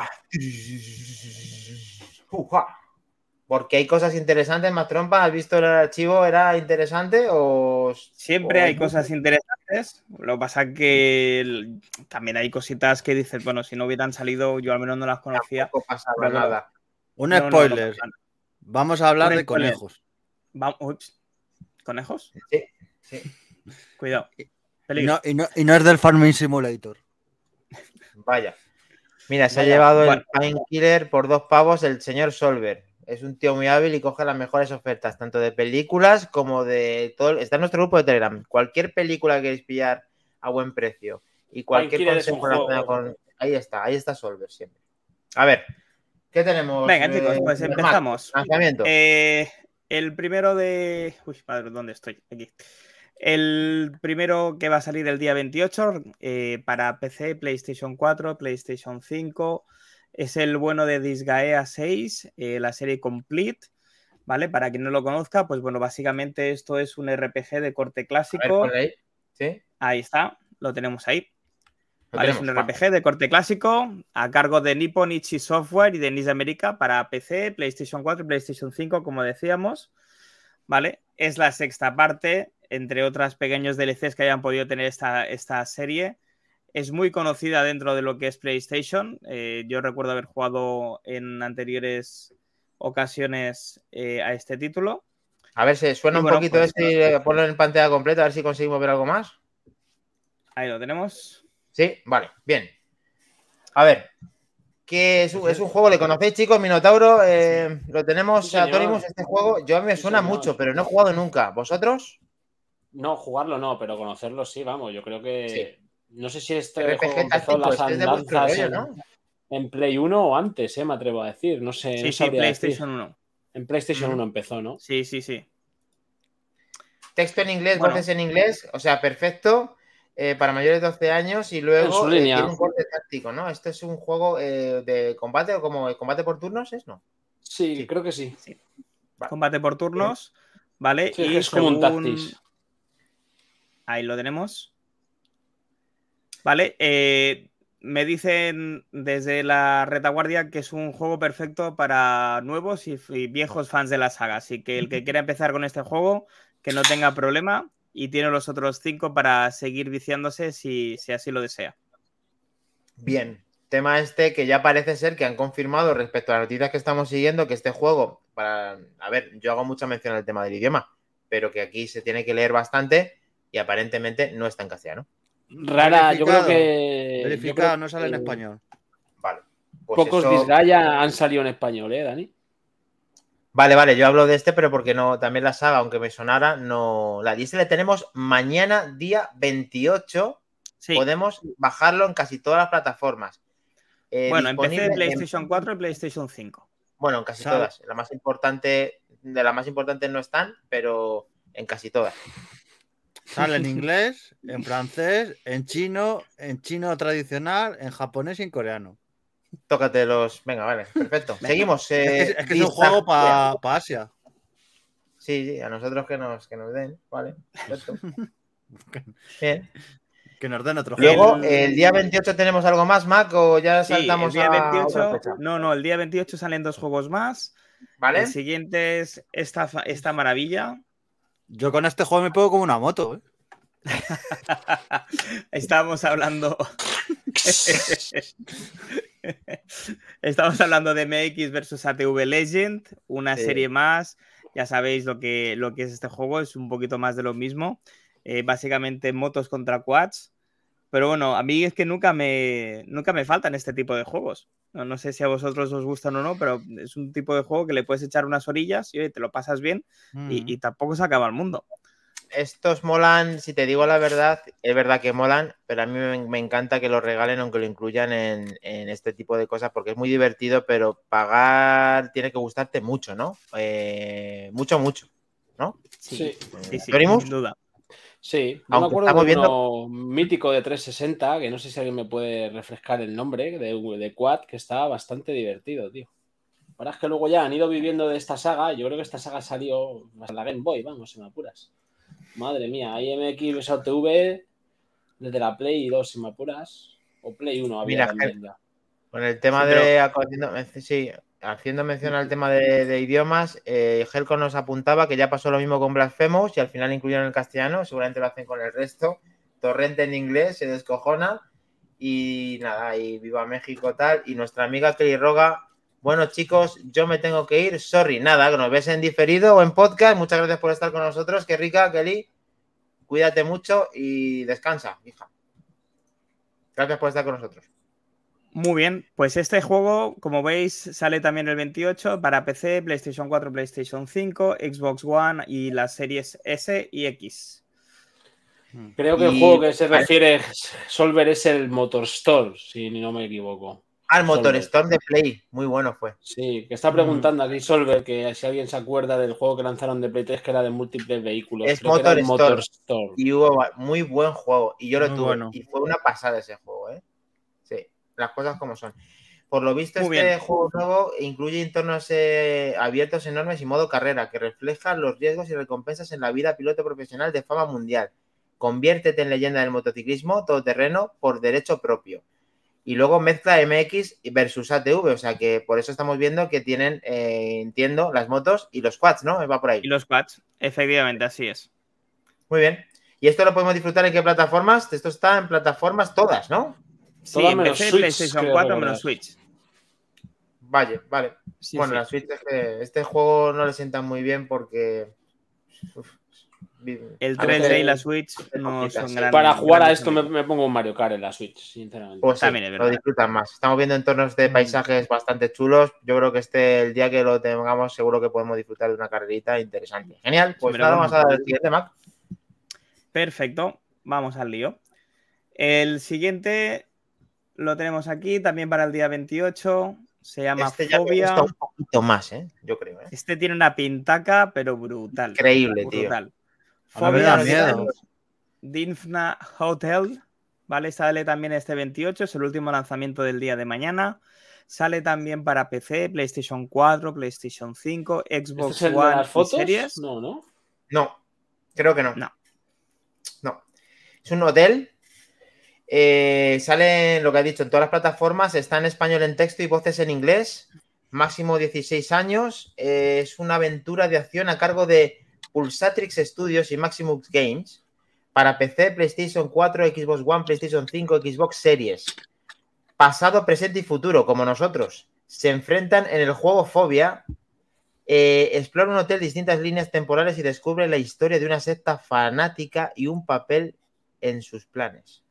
Porque hay cosas interesantes, más trompa. ¿Has visto el archivo? ¿Era interesante o.? Siempre hay cosas interesantes. Lo que pasa es que también hay cositas que dices, bueno, si no hubieran salido, yo al menos no las conocía. No pasa nada. Un spoiler. Vamos a hablar de conejos. Vamos. ¿Conejos? Sí. Cuidado. Y no, es del Farming Simulator. Vaya. Mira, se ha llevado el Painkiller por dos pavos el señor Solver. Es un tío muy hábil y coge las mejores ofertas, tanto de películas como de todo. Está en nuestro grupo de Telegram. Cualquier película que queréis pillar a buen precio y cualquier consejo con. Ahí está, ahí está Solver siempre. A ver, ¿qué tenemos? Venga, chicos, pues eh, empezamos. Lanzamiento. Eh, el primero de. Uy, padre, ¿dónde estoy? Aquí. El primero que va a salir el día 28 eh, para PC, PlayStation 4, PlayStation 5. Es el bueno de Disgaea 6, eh, la serie Complete. ¿Vale? Para quien no lo conozca, pues bueno, básicamente esto es un RPG de corte clásico. ahí. ¿Sí? ahí está, lo tenemos ahí. es un RPG de corte clásico a cargo de Nippon Ichi Software y de NIS America para PC, PlayStation 4 y PlayStation 5, como decíamos. ¿Vale? Es la sexta parte entre otras pequeños DLCs que hayan podido tener esta, esta serie. Es muy conocida dentro de lo que es PlayStation. Eh, yo recuerdo haber jugado en anteriores ocasiones eh, a este título. A ver, se suena un poquito pues, este, ponlo en pantalla completa, a ver si conseguimos ver algo más. Ahí lo tenemos. Sí, vale, bien. A ver, que es, un, es un juego, ¿le conocéis, chicos? Minotauro, eh, lo tenemos, sí, este juego. Yo a mí me suena mucho, pero no he jugado nunca. ¿Vosotros? No, jugarlo no, pero conocerlo sí, vamos. Yo creo que. No sé si este juego empezó las andanzas en, en, Play 1 o antes, eh, me atrevo a decir. No sé. Sí, sí, PlayStation 1. En PlayStation 1 empezó, ¿no? Sí, sí, sí. Texto en inglés, voces en inglés, o sea, perfecto. Eh, para mayores de 12 años y luego eh, tiene un corte táctico, ¿no? Esto es un juego eh, de combate o como combate por turnos, ¿es? ¿No? Sí, creo que sí. Combate por turnos, ¿vale? y es como un Tactics. Ahí lo tenemos. Vale, me dicen desde la retaguardia que es un juego perfecto para nuevos y, viejos fans de la saga. Así que el que quiera empezar con este juego, que no tenga problema y tiene los otros cinco para seguir viciándose si, así lo desea. Bien, tema este que ya parece ser que han confirmado respecto a las noticias que estamos siguiendo que este juego, para, a ver, yo hago mucha mención al tema del idioma, pero que aquí se tiene que leer bastante y aparentemente no está en castellano. Rara, yo creo que. Verificado, no sale en español. Vale. Pues Pocos eso... han salido en español, ¿eh, Dani? Vale, vale, yo hablo de este, pero porque no, también la saga, aunque me sonara, no. La dice le tenemos mañana, día 28. Podemos bajarlo en casi todas las plataformas. Eh, bueno, empecé de PlayStation 4 y PlayStation 5. Bueno, en casi todas. La más importante, de las más importantes no están, pero en casi todas. Sale en inglés, en francés, en chino, en chino tradicional, en japonés y en coreano. Tócate los. Venga, vale, perfecto. Seguimos. es, que, es, un juego para Asia. Sí, sí, a nosotros que nos, que nos den, vale, perfecto. Bien. Que nos den otro juego. Luego, el día 28 tenemos algo más, Mac, o ya saltamos sí, el día 28, No, no, el día 28 salen dos juegos más. Vale. El siguiente es esta, esta maravilla, yo con este juego me puedo como una moto, ¿eh? Estábamos hablando. Estamos hablando de MX versus ATV Legend, una serie más. Ya sabéis lo que, lo que es este juego, es un poquito más de lo mismo. Eh, básicamente motos contra quads. Pero bueno, a mí es que nunca me, nunca me faltan este tipo de juegos. No, sé si a vosotros os gustan o no, pero es un tipo de juego que le puedes echar unas orillas y te lo pasas bien y, tampoco se acaba el mundo. Estos molan, si te digo la verdad, es verdad que molan, pero a mí me, encanta que lo regalen aunque lo incluyan en, este tipo de cosas porque es muy divertido, pero pagar tiene que gustarte mucho, ¿no? Eh, mucho, mucho, ¿no? Sí, sí, sí, sin duda. Sí, no me acuerdo de uno mítico de 360, que no sé si alguien me puede refrescar el nombre, de, de Quad, que estaba bastante divertido, tío. Ahora es que luego ya han ido viviendo de esta saga, yo creo que esta saga salió a la Game Boy, vamos, si me apuras. Madre mía, IMX vs TV desde la Play 2, si me apuras, o Play 1 había Mira, Con el tema de... Sí, haciendo mención al tema de, idiomas, eh, Helco nos apuntaba que ya pasó lo mismo con Blasphemous y al final incluyeron el castellano, seguramente lo hacen con el resto. Torrente en inglés, se descojona y nada, y viva México tal. Y nuestra amiga Kelly Roga, bueno chicos, yo me tengo que ir, sorry, nada, que nos ves en diferido o en podcast. Muchas gracias por estar con nosotros, qué rica, Kelly. Cuídate mucho y descansa, hija. Gracias por estar con nosotros. Muy bien, pues este juego, como veis, sale también el 28 para PC, PlayStation 4, PlayStation 5, Xbox One y las series S y X. Hmm. Creo que el juego que se refiere Solver es el Motor Store, si no me equivoco. Ah, el Motor Store de Play, muy bueno fue. Sí, que está preguntando aquí Solver que si alguien se acuerda del juego que lanzaron de Play 3 que era de múltiples vehículos. Es Motor, Store. Y hubo muy buen juego. Y yo lo tuve. Y fue una pasada ese juego, ¿eh? Las cosas como son. Por lo visto, este juego nuevo incluye entornos eh, abiertos enormes y modo carrera, que refleja los riesgos y recompensas en la vida piloto profesional de fama mundial. Conviértete en leyenda del motociclismo todoterreno por derecho propio. Y luego mezcla MX versus ATV, o sea que por eso estamos viendo que tienen, eh, entiendo, las motos y los quads, ¿no? Va por ahí. Y los quads, efectivamente, así es. Muy bien. ¿Y esto lo podemos disfrutar en qué plataformas? Esto está en plataformas todas, ¿no? Sí, menos Switch, PlayStation 4 menos Switch. Vale, vale. bueno, la Switch es que este juego no le sienta muy bien porque. el 3D y la Switch no son grandes. Para jugar a esto me, pongo un Mario Kart en la Switch, sinceramente. Pues También es verdad. lo disfrutan más. Estamos viendo entornos de mm. paisajes bastante chulos. Yo creo que este, el día que lo tengamos, seguro que podemos disfrutar de una carrerita interesante. Genial, pues nada, vamos a dar el siguiente, Mac. Perfecto, vamos al lío. El siguiente lo tenemos aquí también para el día 28. Se llama este ya Fobia. un poquito más, ¿eh? Yo creo. ¿eh? Este tiene una pintaca, pero brutal. Increíble, tío. brutal. A mí me da miedo. Dinfna Hotel, ¿vale? Sale también este 28, es el último lanzamiento del día de mañana. Sale también para PC, PlayStation 4, PlayStation 5, Xbox ¿Este es el de One las fotos? series. No, ¿no? No, creo que no. No. No. Es un hotel. Eh, sale lo que ha dicho en todas las plataformas. Está en español en texto y voces en inglés. Máximo 16 años. eh, es una aventura de acción a cargo de Pulsatrix Studios y Maximus Games. Para PC, PlayStation 4, Xbox One, PlayStation 5, Xbox Series. Pasado, presente y futuro, como nosotros. Se enfrentan en el juego Fobia eh, explora un hotel distintas líneas temporales y descubre la historia de una secta fanática y un papel en sus planes.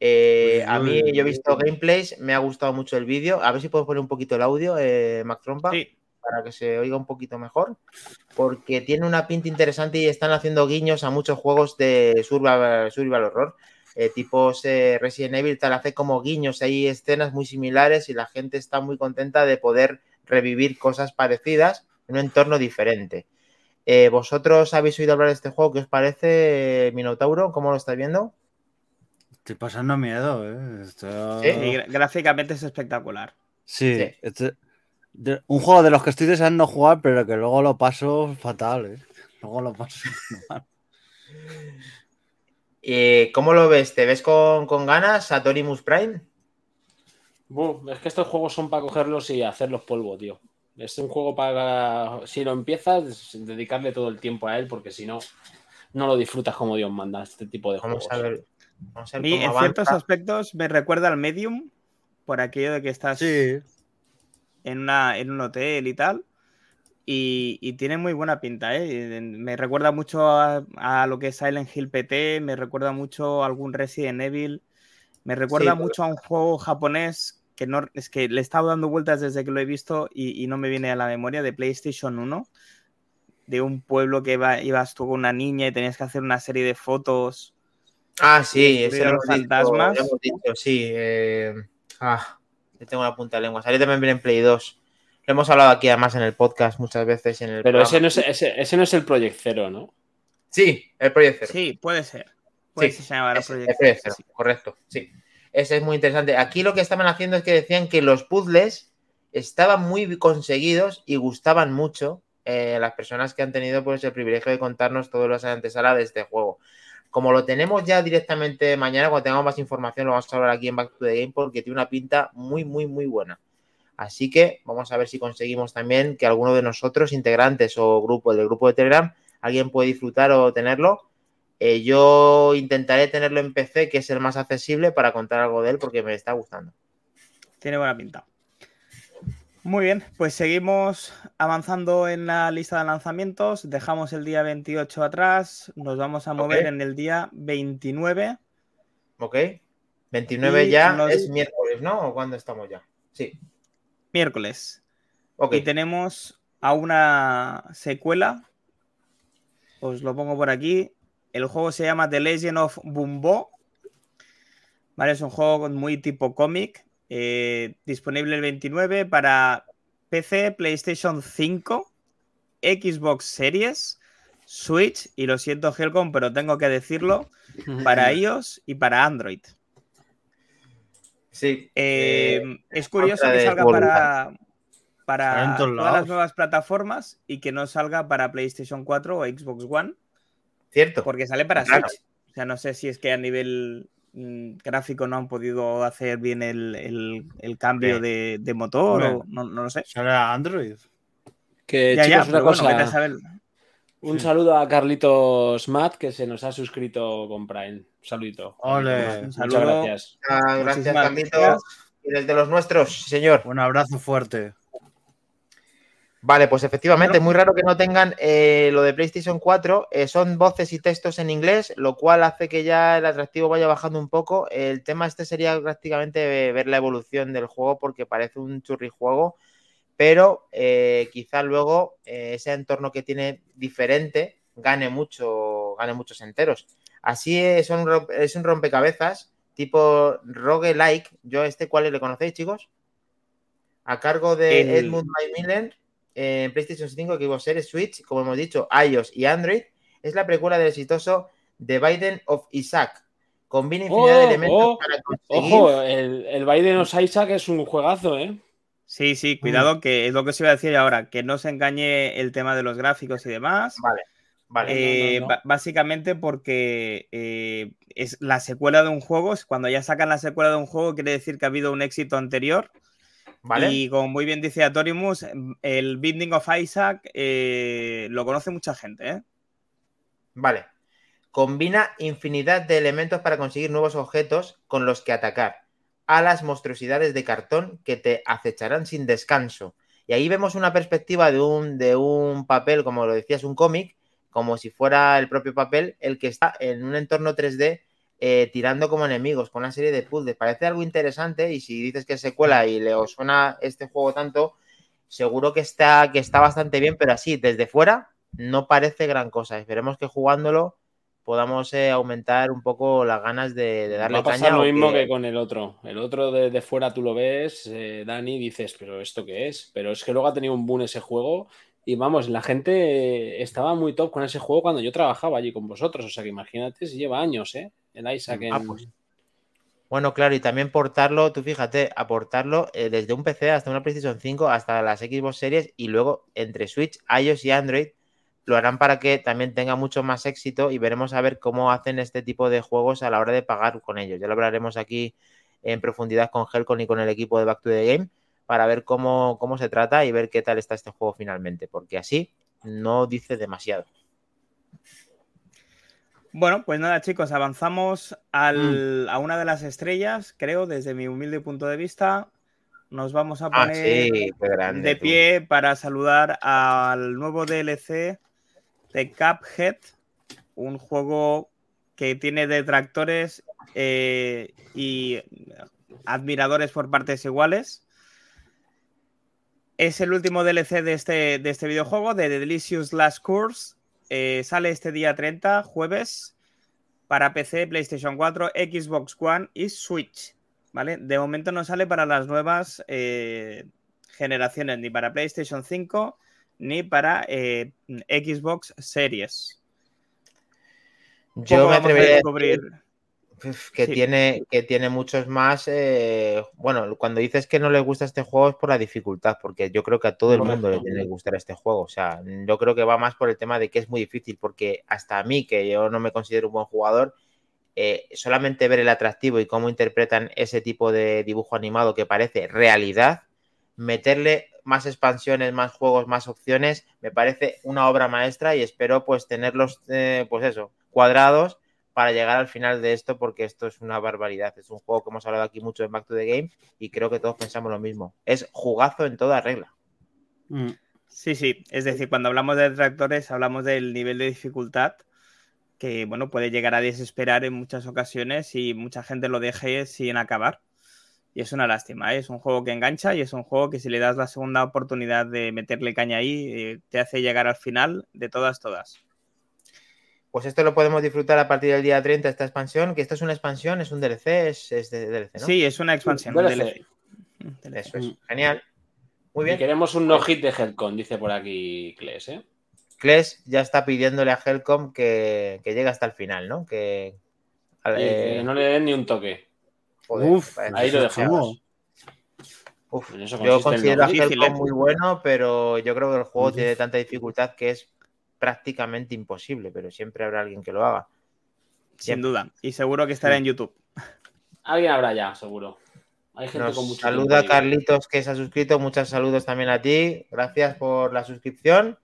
Eh, Pues a mí yo he visto gameplays, me ha gustado mucho el vídeo. A ver si puedo poner un poquito el audio, eh, Mac Trompa, Sí, para que se oiga un poquito mejor. Porque tiene una pinta interesante y están haciendo guiños a muchos juegos de survival, survival horror. Eh, tipos eh, Resident Evil, tal, hace como guiños, hay escenas muy similares y la gente está muy contenta de poder revivir cosas parecidas en un entorno diferente. Eh, ¿Vosotros habéis oído hablar de este juego? ¿Qué os parece, Minotauro? ¿Cómo lo estáis viendo? Estoy pasando miedo, ¿eh? Esto- ¿Sí? y gráficamente es espectacular. Sí, Sí. este- de- un juego de los que estoy deseando jugar, pero que luego lo paso fatal, ¿eh? Luego lo paso mal. Eh, ¿Cómo lo ves? ¿Te ves con, con ganas a Torimus Prime? Buh, es que estos juegos son para cogerlos y hacerlos polvo, tío. Es un juego para, si lo empiezas, dedicarle todo el tiempo a él, porque si no, no lo disfrutas como Dios manda, este tipo de Vamos juegos. a ver. Vamos a A ver mí, cómo en ciertos aspectos, me recuerda al Medium, por aquello de que estás Sí, en, una, en un hotel y tal. Y, y tiene muy buena pinta, ¿eh? Me recuerda mucho a, a lo que es Silent Hill PT, me recuerda mucho a algún Resident Evil, me recuerda porque- mucho a un juego japonés que no es que le he estado dando vueltas desde que lo he visto y, y no me viene a la memoria de PlayStation 1, de un pueblo que iba- ibas tú con una niña y tenías que hacer una serie de fotos. Ah, sí, ese los hemos dicho, fantasmas. lo hemos dicho, sí. eh, ah, yo tengo la punta de lengua. Salió también bien en Play 2. Lo hemos hablado aquí además en el podcast muchas veces en el Pero ese no, es, ese, ese no es el Project Zero, ¿no? Sí, el Project Zero. Sí, puede ser. Puede Sí, ser se llama Ese, Project el Project Zero, Zero, correcto, sí. Ese es muy interesante. Aquí lo que estaban haciendo es que decían que los puzzles estaban muy conseguidos y gustaban mucho eh, a las personas que han tenido pues, el privilegio de contarnos todos los antesala de este juego. Como lo tenemos ya directamente mañana, cuando tengamos más información, lo vamos a hablar aquí en Back to the Game porque tiene una pinta muy, muy, muy buena. Así que vamos a ver si conseguimos también que alguno de nosotros, integrantes o grupo del grupo de Telegram, alguien puede disfrutar o tenerlo. Eh, yo intentaré tenerlo en PC, que es el más accesible, para contar algo de él porque me está gustando. Tiene buena pinta. Muy bien, pues seguimos avanzando en la lista de lanzamientos. Dejamos el día 28 atrás. Nos vamos a mover en el día 29. ¿Ok? 29 Y ya nos- es miércoles, ¿no? ¿O cuándo estamos ya? Sí. miércoles. Ok. Y tenemos a una secuela. Os lo pongo por aquí. El juego se llama The Legend of Bumbo. Vale, es un juego muy tipo cómic. Eh, disponible el 29 para PC, PlayStation 5, Xbox Series, Switch y lo siento Helcom, pero tengo que decirlo, para iOS y para Android. Sí. Eh, eh, es curioso que salga para, todas las nuevas plataformas y que no salga para PlayStation 4 o Xbox One, Cierto. porque sale para Claro. Switch. O sea, no sé si es que a nivel mm, gráfico no han podido hacer bien el, el- el cambio Sí. de, de motor o no, no lo sé. sale a Android. Que ya, chicos, ya, una bueno, cosa. saber. Un saludo a Carlitos Matt, que se nos ha suscrito con Prime. Un saludito. Ole. Un Muchas gracias. Ah, gracias, Carlitos. Y desde los nuestros, señor. Un abrazo fuerte. Vale, pues efectivamente, es muy raro que no tengan eh, lo de PlayStation 4. eh, son voces y textos en inglés, lo cual hace que ya el atractivo vaya bajando un poco. El tema este sería prácticamente ver la evolución del juego porque parece un churrijuego, pero eh, quizá luego ese entorno que tiene diferente gane mucho, gane muchos enteros. Así es un, es un rompecabezas tipo roguelike. Yo este, ¿cuál le conocéis, chicos? a cargo de Edmund Macmillan en PlayStation 5, Xbox Series, Switch, como hemos dicho, iOS y Android. Es la precuela del exitoso The Biden of Isaac. Combina infinidad de oh, elementos oh, para conseguir... Ojo, el, el Biden of Isaac es un juegazo, ¿eh? Sí, sí, cuidado, que es lo que se iba a decir ahora, que no se engañe el tema de los gráficos y demás. Vale. Vale, eh, Básicamente porque eh, es la secuela de un juego. Cuando ya sacan la secuela de un juego, quiere decir que ha habido un éxito anterior. Vale. Y como muy bien dice Atorimus, el Binding of Isaac eh, lo conoce mucha gente. Vale. Combina infinidad de elementos para conseguir nuevos objetos con los que atacar a las monstruosidades de cartón que te acecharán sin descanso. Y ahí vemos una perspectiva de un, de un papel, como lo decías, un cómic, como si fuera el propio papel, el que está en un entorno 3D eh, tirando como enemigos con una serie de puzzles. Parece algo interesante y si dices que es secuela y le os suena este juego tanto, seguro que está, que está bastante bien, pero así, desde fuera, no parece gran cosa. Esperemos que jugándolo podamos eh, aumentar un poco las ganas de, darle Va a pasar lo mismo que... con el otro. El otro de, fuera tú lo ves, eh, Dani, dices, pero ¿esto qué es? Pero es que luego ha tenido un boom ese juego y vamos, la gente estaba muy top con ese juego cuando yo trabajaba allí con vosotros. O sea que imagínate si lleva años, ¿eh? El Isaac ah, pues. Bueno, claro, y también portarlo, tú fíjate, aportarlo eh, desde un PC hasta una PlayStation 5 hasta las Xbox Series y luego entre Switch, iOS y Android lo harán para que también tenga mucho más éxito y veremos a ver cómo hacen este tipo de juegos a la hora de pagar con ellos. Ya lo hablaremos aquí en profundidad con Helcon y con el equipo de Back to the Game para ver cómo, cómo se trata y ver qué tal está este juego finalmente, porque así no dice demasiado. Bueno, pues nada, chicos, avanzamos mm. a una de las estrellas, creo, desde mi humilde punto de vista. Nos vamos a ah, poner de pie para saludar al nuevo DLC de Cuphead, un juego que tiene detractores eh, y admiradores por partes iguales. Es el último DLC de este, de este videojuego, de The Delicious Last Course. Eh, sale este día 30, jueves, para PC, PlayStation 4, Xbox One y Switch. ¿Vale? De momento no sale para las nuevas eh, generaciones, ni para PlayStation 5, ni para eh, Xbox Series. Yo me atrevería a descubrir que, tiene, que tiene muchos más. Eh, bueno, cuando dices que no le gusta este juego es por la dificultad, porque yo creo que a todo el mundo le tiene que gustar este juego. O sea, yo creo que va más por el tema de que es muy difícil, porque hasta a mí, que yo no me considero un buen jugador, eh, solamente ver el atractivo y cómo interpretan ese tipo de dibujo animado que parece realidad, meterle más expansiones, más juegos, más opciones, me parece una obra maestra y espero pues tenerlos, eh, pues eso, cuadrados para llegar al final de esto, porque esto es una barbaridad. Es un juego que hemos hablado aquí mucho en Back to the Game y creo que todos pensamos lo mismo. Es jugazo en toda regla. Mm. Sí, sí. Es decir, cuando hablamos de detractores, hablamos del nivel de dificultad que, bueno, puede llegar a desesperar en muchas ocasiones y mucha gente lo deje sin acabar. Y es una lástima, ¿eh? es un juego que engancha y es un juego que si le das la segunda oportunidad de meterle caña ahí, eh, te hace llegar al final de todas, todas. Pues esto lo podemos disfrutar a partir del día 30, esta expansión, que esto es una expansión, es un DLC, es, de DLC, ¿no? Sí, es una expansión. DLC. Eso es, genial. Muy bien. queremos un no hit de Helcom, dice por aquí Kles, ¿eh? Kles ya está pidiéndole a Helcom que, llegue hasta el final, ¿no? Que, no le den ni un toque. Uf, ahí lo dejamos. Uf, yo considero a Helcom ¿eh? muy bueno, pero yo creo que el juego tiene tanta dificultad que es prácticamente imposible, pero siempre habrá alguien que lo haga. Sin duda. Y seguro que estará en YouTube. Alguien habrá ya, seguro. Hay gente con mucho Saluda a Carlitos que se ha suscrito. Muchos saludos también a ti. Gracias por la suscripción.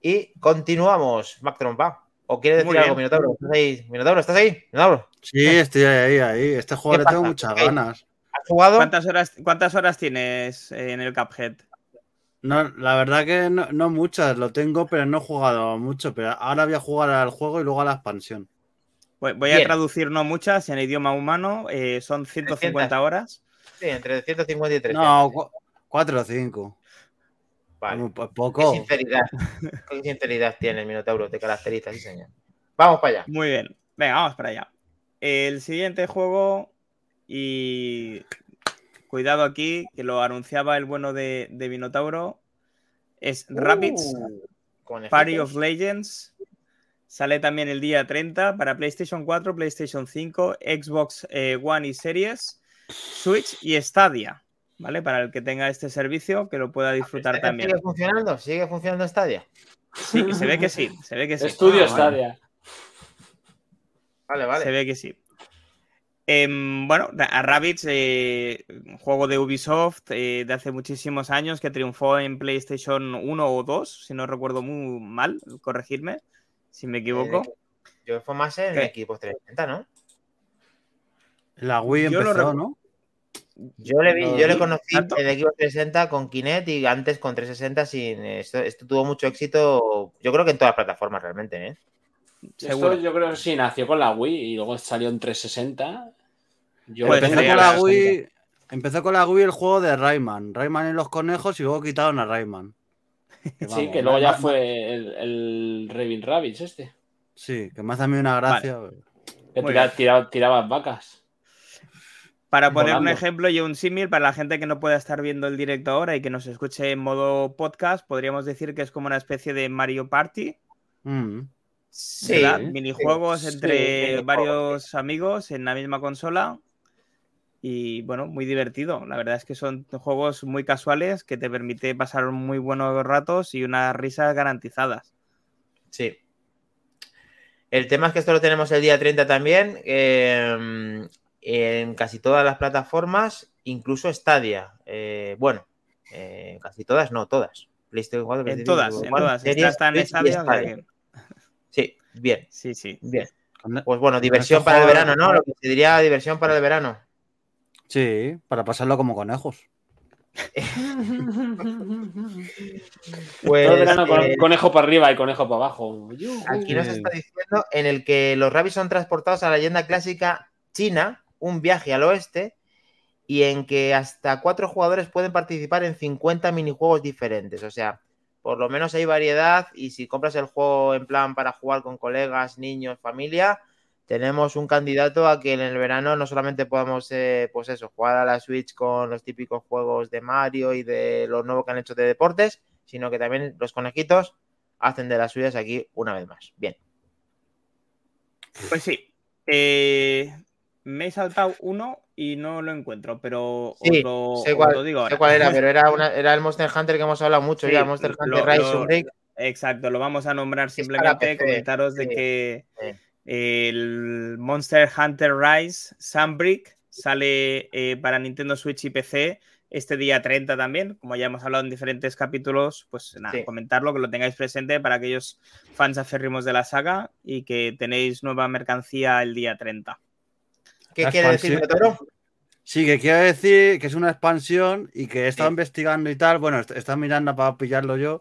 Y continuamos. Mac Trompa. ¿O quieres decir algo, Minotauro? ¿Estás ahí? ¿Minotauro, estás ahí? ¿Minotauro? Sí, estoy ahí, ahí. Este juego le tengo muchas ganas. ¿Has jugado? ¿Cuántas horas, ¿Cuántas horas tienes en el Cuphead? No, la verdad que no, muchas, lo tengo, pero no he jugado mucho. Pero ahora voy a jugar al juego y luego a la expansión. Voy, a traducir no muchas en idioma humano, eh, son 150 horas. Sí, entre 150 y 300. No, 4 o 5. Vale. Poco. Qué sinceridad. Qué sinceridad tiene el Minotauro, te caracteriza, sí, señor. Vamos para allá. Muy bien. Venga, vamos para allá. El siguiente juego y cuidado aquí, que lo anunciaba el bueno de, de Vinotauro, es Rapids, Uh, Party of Legends. Sale también el día 30 para PlayStation 4, PlayStation 5, Xbox eh, One y Series, Switch y Stadia. ¿Vale? Para el que tenga este servicio, que lo pueda disfrutar ¿Stadia también. ¿Sigue funcionando? ¿Sigue funcionando Stadia? Sí, se ve que sí, se ve que sí. Estudio Ah, vale. Stadia. Vale, vale. Se ve que sí. Em, bueno, a Rabbids, eh, juego de Ubisoft eh, de hace muchísimos años que triunfó en PlayStation 1 o 2, si no recuerdo muy mal, corregirme si me equivoco. Eh, yo fue más en ¿Qué? equipos 360, ¿no? La Wii Yo lo empezó, ¿no? Yo le vi, yo le no, conocí tanto. en equipos 360 con Kinect y antes con 360 sin. Esto, esto tuvo mucho éxito, yo creo que en todas las plataformas realmente, ¿eh? Seguro. Esto yo creo que sí nació con la Wii y luego salió en 360. Yo ser, tenía con la en Wii. Empezó con la Wii el juego de Rayman. Rayman y los conejos y luego quitaron a Rayman. Que Sí, que luego ya fue el, el Raving Rabbids este. Sí, que me hace a mí una gracia. Que Muy tira- tira- tirabas vacas. Para poner un ejemplo y un símil para la gente que no pueda estar viendo el directo ahora y que nos escuche en modo podcast, podríamos decir que es como una especie de Mario Party, Mm. Sí, Minijuegos sí, entre varios amigos en la misma consola. Y bueno, muy divertido. La verdad es que son juegos muy casuales que te permite pasar muy buenos ratos y unas risas garantizadas. Sí. El tema es que esto lo tenemos el día 30 también, eh, en casi todas las plataformas, incluso Stadia. Eh, bueno, eh, casi todas, no, todas. PlayStation 4, En PlayStation todas, 5, en todas. Series, Está en Stadia, que- Sí, bien, Sí, sí. bien. Pues bueno, diversión para el verano, ¿no? Lo que se diría diversión para el verano. Sí, para pasarlo como conejos. Pues, Todo el verano con- eh, conejo para arriba y conejo para abajo. Aquí nos Sí. está diciendo en el que los rabbits son transportados a la leyenda clásica china, un viaje al oeste, y en que hasta cuatro jugadores pueden participar en 50 minijuegos diferentes. O sea, por lo menos hay variedad y si compras el juego en plan para jugar con colegas, niños, familia, tenemos un candidato a que en el verano no solamente podamos, eh, pues eso, jugar a la Switch con los típicos juegos de Mario y de lo nuevo que han hecho de deportes, sino que también los conejitos hacen de las suyas aquí una vez más. Bien. Pues sí. Eh, me he saltado uno y no lo encuentro, pero Sí, os lo, sé os cuál, lo digo sé cuál era, pero era, una- era el Monster Hunter que hemos hablado mucho Sí, ya, Monster Hunter lo- Rise lo-. Exacto, lo vamos a nombrar simplemente, comentaros de sí, que. El Monster Hunter Rise Sunbreak sale eh, para Nintendo Switch y PC este día 30 también, como ya hemos hablado en diferentes capítulos, pues nada, Sí. comentarlo, que lo tengáis presente para aquellos fans aférrimos de la saga y que tenéis nueva mercancía el día 30. ¿Qué quiere decir, Toro? Sí, que quiero decir que es una expansión y que he estado Sí. investigando y tal. Bueno, est- he estado mirando para pillarlo yo.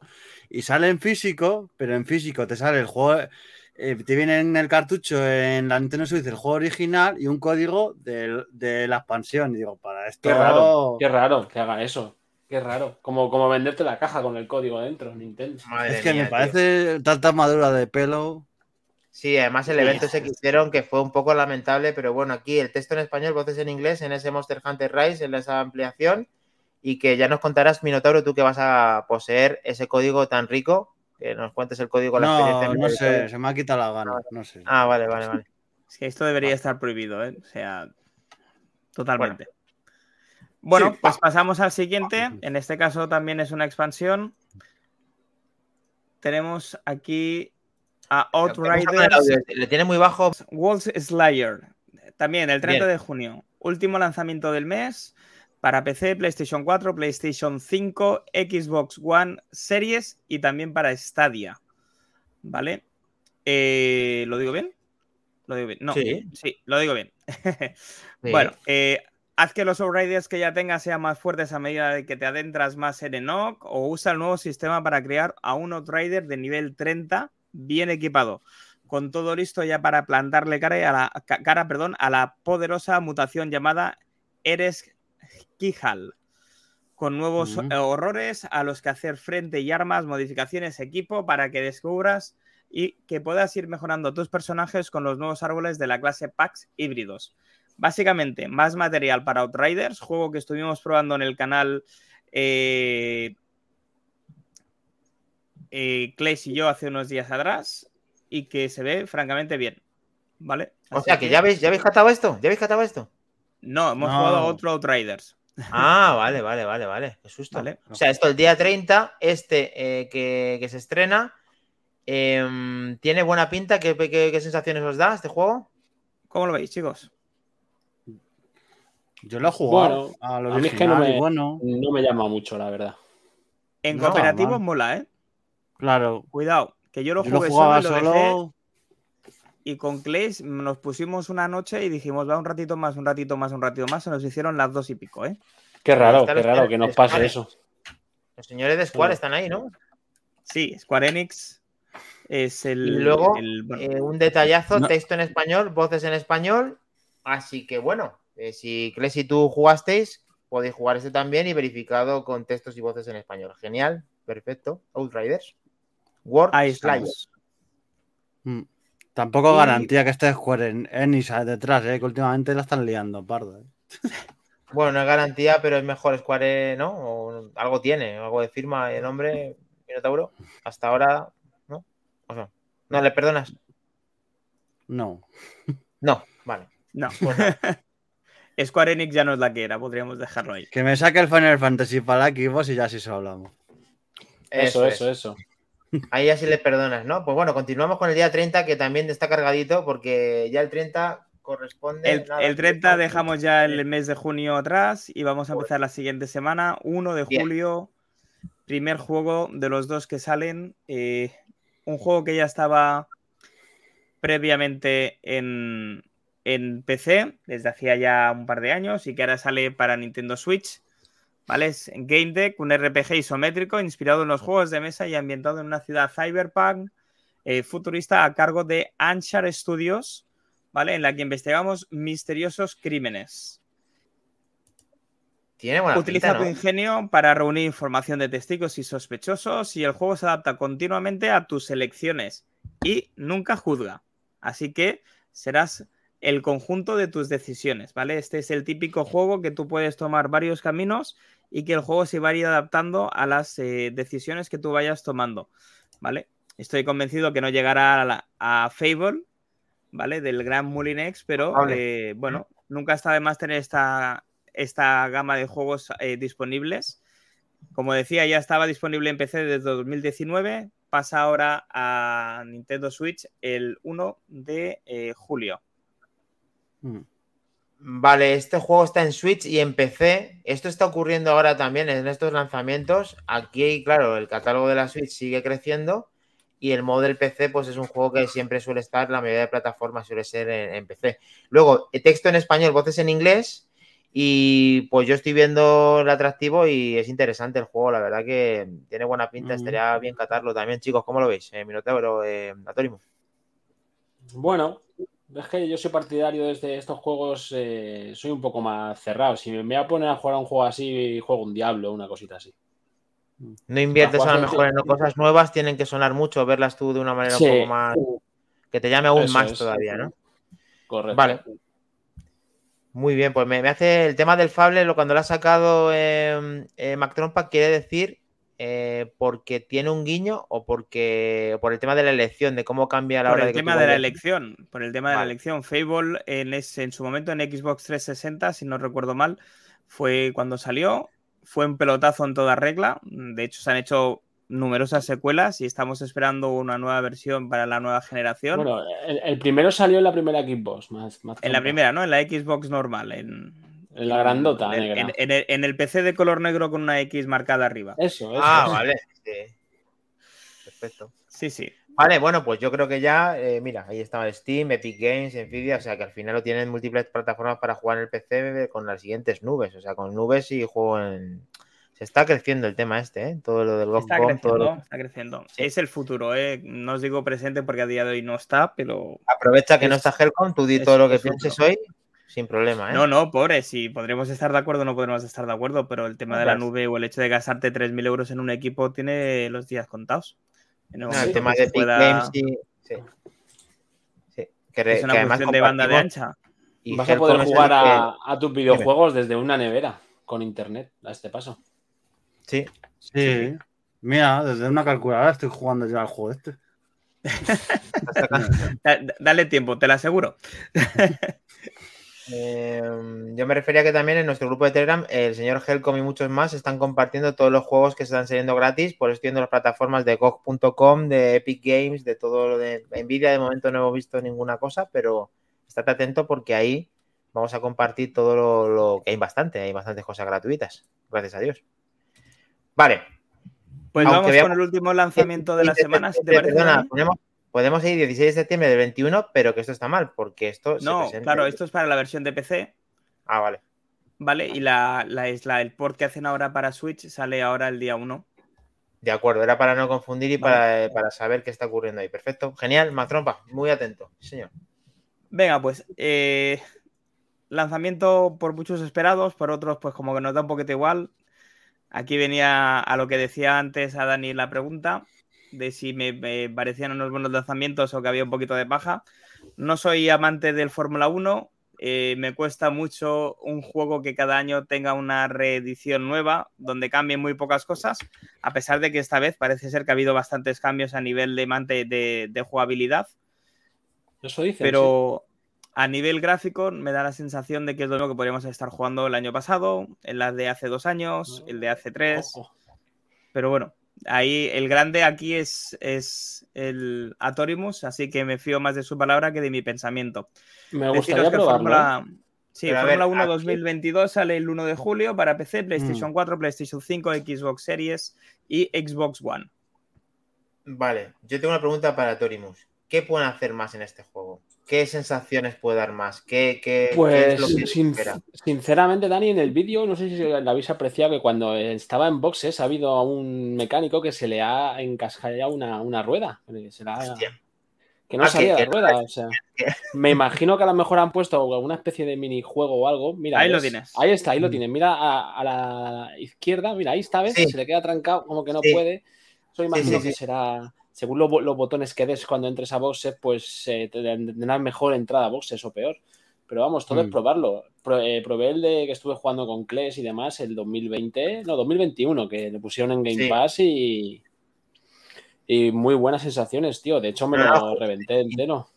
Y sale en físico, pero en físico te sale el juego. Eh, te viene en el cartucho en la Nintendo Switch el juego original y un código del- de la expansión. Y digo, para esto. Qué raro, qué raro que haga eso. Qué raro. Como, como venderte la caja con el código dentro, Nintendo. Madre Es que mía, me tío. parece tanta madura de pelo. Sí, además el evento ese que hicieron que fue un poco lamentable, pero bueno, aquí el texto en español, voces en inglés, en ese Monster Hunter Rise, en esa ampliación, y que ya nos contarás, Minotauro, tú que vas a poseer ese código tan rico, que nos cuentes el código la No, experiencia. no sé, se me ha quitado la gana. No sé. Ah, vale, vale, vale. Es que esto debería estar prohibido, ¿eh? O sea, totalmente. Bueno, Sí, pues pa- pasamos al siguiente. En este caso también es una expansión. Tenemos aquí a Outriders. Le tiene muy bajo. Walls Slayer. También el 30 Bien. de junio. Último lanzamiento del mes para PC, PlayStation 4, PlayStation 5, Xbox One Series y también para Stadia. ¿Vale? Eh, ¿Lo digo bien? ¿Lo digo bien? No, Sí. sí, lo digo bien. Sí. Bueno, eh, haz que los Outriders que ya tengas sean más fuertes a medida de que te adentras más en Enoch o usa el nuevo sistema para crear a un Outrider de nivel 30 bien equipado, con todo listo ya para plantarle cara a la, ca- cara, perdón, a la poderosa mutación llamada Eres Kihal, con nuevos horrores a los que hacer frente y armas, modificaciones, equipo para que descubras y que puedas ir mejorando tus personajes con los nuevos árboles de la clase Pax híbridos. Básicamente, más material para Outriders, juego que estuvimos probando en el canal eh, eh y yo hace unos días atrás y que se ve francamente bien. ¿Vale? o sea, que, ya habéis, ya habéis catado esto, ya habéis catado esto. No, hemos jugado a otro Outriders. Ah, vale, vale, vale, vale. Qué susto. O sea, esto el día 30, este eh, que, se estrena, em, ¿tiene buena pinta? ¿Qué, ¿Qué, sensaciones os da este juego? ¿Cómo lo veis, chicos? Yo lo he jugado. a, mí es que no me, no me llama mucho, la verdad. En cooperativo mola, ¿eh? Claro. Cuidado, que yo lo jugué solo, y con Clays nos pusimos una noche y dijimos, va un ratito más, un ratito más, un ratito más. Se nos hicieron las dos y pico, ¿eh? Qué raro, qué raro que nos pase eso. Los señores de Square están ahí, ¿no? Sí, Square Enix es el. Y luego, eh, un detallazo: texto en español, voces en español. Así que bueno, eh, si Clays y tú jugasteis, podéis jugar este también y verificado con textos y voces en español. Genial, perfecto. Outriders. World Slice. Tampoco garantía que esté Square en Enix detrás, ¿eh? que últimamente la están liando, pardo. ¿eh? Bueno, no es garantía, pero es mejor Square, ¿no? O algo tiene, algo de firma de nombre, Minotauro. Hasta ahora, ¿no? O sea, ¿no le perdonas? No. No, vale. No. Pues Square Enix ya no es la que era, podríamos dejarlo ahí. Que me saque el Final Fantasy para Xbox y ya sí se hablamos. Eso, eso, eso. Ahí así le perdonas, ¿no? Pues bueno, continuamos con el día 30, que también está cargadito, porque ya el 30 corresponde. El, 30 dejamos ya el mes de junio atrás y vamos a empezar la siguiente semana, 1 de julio, primer juego de los dos que salen. Eh, un juego que ya estaba previamente en, en PC desde hacía ya un par de años y que ahora sale para Nintendo Switch ¿vale? Es Game Deck, un RPG isométrico inspirado en los juegos de mesa y ambientado en una ciudad cyberpunk eh, futurista a cargo de Anchar Studios, ¿vale? En la que investigamos misteriosos crímenes. Tiene buena Utiliza tu ingenio para reunir información de testigos y sospechosos y el juego se adapta continuamente a tus elecciones y nunca juzga. Así que serás el conjunto de tus decisiones, ¿vale? Este es el típico juego que tú puedes tomar varios caminos y que el juego se va a ir adaptando a las eh, decisiones que tú vayas tomando, ¿vale? Estoy convencido que no llegará a, Fable, ¿vale? Del gran Mulinex, pero eh, bueno, nunca está de más tener esta, esta gama de juegos eh, disponibles. Como decía, ya estaba disponible en PC desde 2019, pasa ahora a Nintendo Switch el 1 de julio. Mm. Vale, este juego está en Switch y en PC. Esto está ocurriendo ahora también en estos lanzamientos. Aquí, claro, el catálogo de la Switch sigue creciendo y el modo del PC, pues es un juego que siempre suele estar, la mayoría de plataformas suele ser en, PC. Luego, texto en español, voces en inglés. Y pues yo estoy viendo el atractivo y es interesante el juego, la verdad que tiene buena pinta, estaría bien catarlo también, chicos, ¿cómo lo veis? Eh, Minotauro, eh, Bueno, es que yo soy partidario desde estos juegos, eh, soy un poco más cerrado. Si me voy a poner a jugar a un juego así, juego un Diablo, una cosita así. No inviertes a lo mejor en cosas nuevas, tienen que sonar mucho, verlas tú de una manera un poco más. que te llame aún más todavía, ¿no? Correcto. Vale. Muy bien, pues me, hace el tema del Fable, lo cuando lo ha sacado eh, eh Mac Trompa, quiere decir eh, porque tiene un guiño o porque por el tema de la elección, de cómo cambia la hora de el tema de la elección, por el tema de la elección. Fable en, en su momento en Xbox 360, si no recuerdo mal, fue cuando salió, fue un pelotazo en toda regla. De hecho, se han hecho numerosas secuelas y estamos esperando una nueva versión para la nueva generación. Bueno, el, primero salió en la primera Xbox, más, en la primera, ¿no? En la Xbox normal, en, en la grandota en, negra. En, el, PC de color negro con una X marcada arriba. Eso, eso. Ah, vale. Perfecto. Sí, sí. Vale, bueno, pues yo creo que ya, eh, mira, ahí estaba Steam, Epic Games, Nvidia, o sea que al final lo tienen múltiples plataformas para jugar en el PC con las siguientes nubes, o sea, con nubes y juego en... Se está creciendo el tema este, ¿eh? Todo lo del GovCon. Está creciendo, está creciendo. Es el futuro, ¿eh? No os digo presente porque a día de hoy no está, pero... Aprovecha que no está Helcom, tú di todo lo que pienses hoy sin problema. ¿eh? No, no, pobre, si podríamos estar de acuerdo no podremos estar de acuerdo, pero el tema de la nube o el hecho de gastarte 3.000 euros en un equipo tiene los días contados. el tema de Epic Games, sí. sí. es una cuestión de banda de ancha. Y Vas a poder jugar a, tus videojuegos desde una nevera con internet a este paso. Sí. Sí. Mira, desde una calculadora estoy jugando ya al juego este. Dale tiempo, te lo aseguro. Em, yo me refería que también en nuestro grupo de Telegram el señor Helcom y muchos más están compartiendo todos los juegos que están saliendo gratis, por estoy las plataformas de GOG.com, de Epic Games, de todo lo de Nvidia. De momento no hemos visto ninguna cosa, pero estate atento porque ahí vamos a compartir todo lo, que hay bastante, hay bastantes cosas gratuitas, gracias a Dios. Vale. Pues vamos con el último lanzamiento de la semana, si te parece. Perdona, podemos ir 16 de septiembre del 21, pero que esto está mal, porque esto. No, claro, esto es para la versión de PC. Ah, vale. Vale, y la, la, el port que hacen ahora para Switch sale ahora el día 1. De acuerdo, era para no confundir y para, saber qué está ocurriendo ahí. Perfecto, genial, Matrompa, muy atento, señor. Venga, pues eh, lanzamiento por muchos esperados, por otros, pues como que nos da un poquito igual. Aquí venía a lo que decía antes a Dani la pregunta de si me, parecían unos buenos lanzamientos o que había un poquito de paja. No soy amante del Fórmula 1, eh, me cuesta mucho un juego que cada año tenga una reedición nueva, donde cambien muy pocas cosas, a pesar de que esta vez parece ser que ha habido bastantes cambios a nivel de, de, jugabilidad. Eso dice. Pero a nivel gráfico me da la sensación de que es lo mismo que podríamos estar jugando el año pasado, en las de hace dos años, el de hace tres. Pero bueno, Ahí el grande aquí es, es el Atorimus, así que me fío más de su palabra que de mi pensamiento. Me gustaría probarlo. Fórmula, ¿eh? sí, Fórmula 1 2022 sale el 1 de julio para PC, PlayStation 4, mm. PlayStation 5, Xbox Series y Xbox One. Vale, yo tengo una pregunta para Atorimus. ¿Qué pueden hacer más en este juego? ¿Qué sensaciones puede dar más? ¿Qué, qué, pues, es lo que sinceramente, Dani, en el vídeo, no sé si lo habéis apreciado, que cuando estaba en boxes ha habido a un mecánico que se le ha encascado una, una rueda. Que no ah, salía la rueda. O sea, me imagino que a lo mejor han puesto alguna especie de minijuego o algo. Mira, ahí lo tienes. Ahí está, ahí lo mm. tienes. Mira a, la izquierda, mira, ahí está, ¿ves? Se le queda trancado, como que no puede. Eso imagino que será según los botones que des cuando entres a boxes, pues eh, tendrás mejor entrada a boxes o peor. Pero vamos, todo es mm. probarlo. Eh, probé el de que estuve jugando con Kles y demás el 2020, no, 2021, que le pusieron en Game Pass y, y muy buenas sensaciones, tío. De hecho, me lo reventé entero.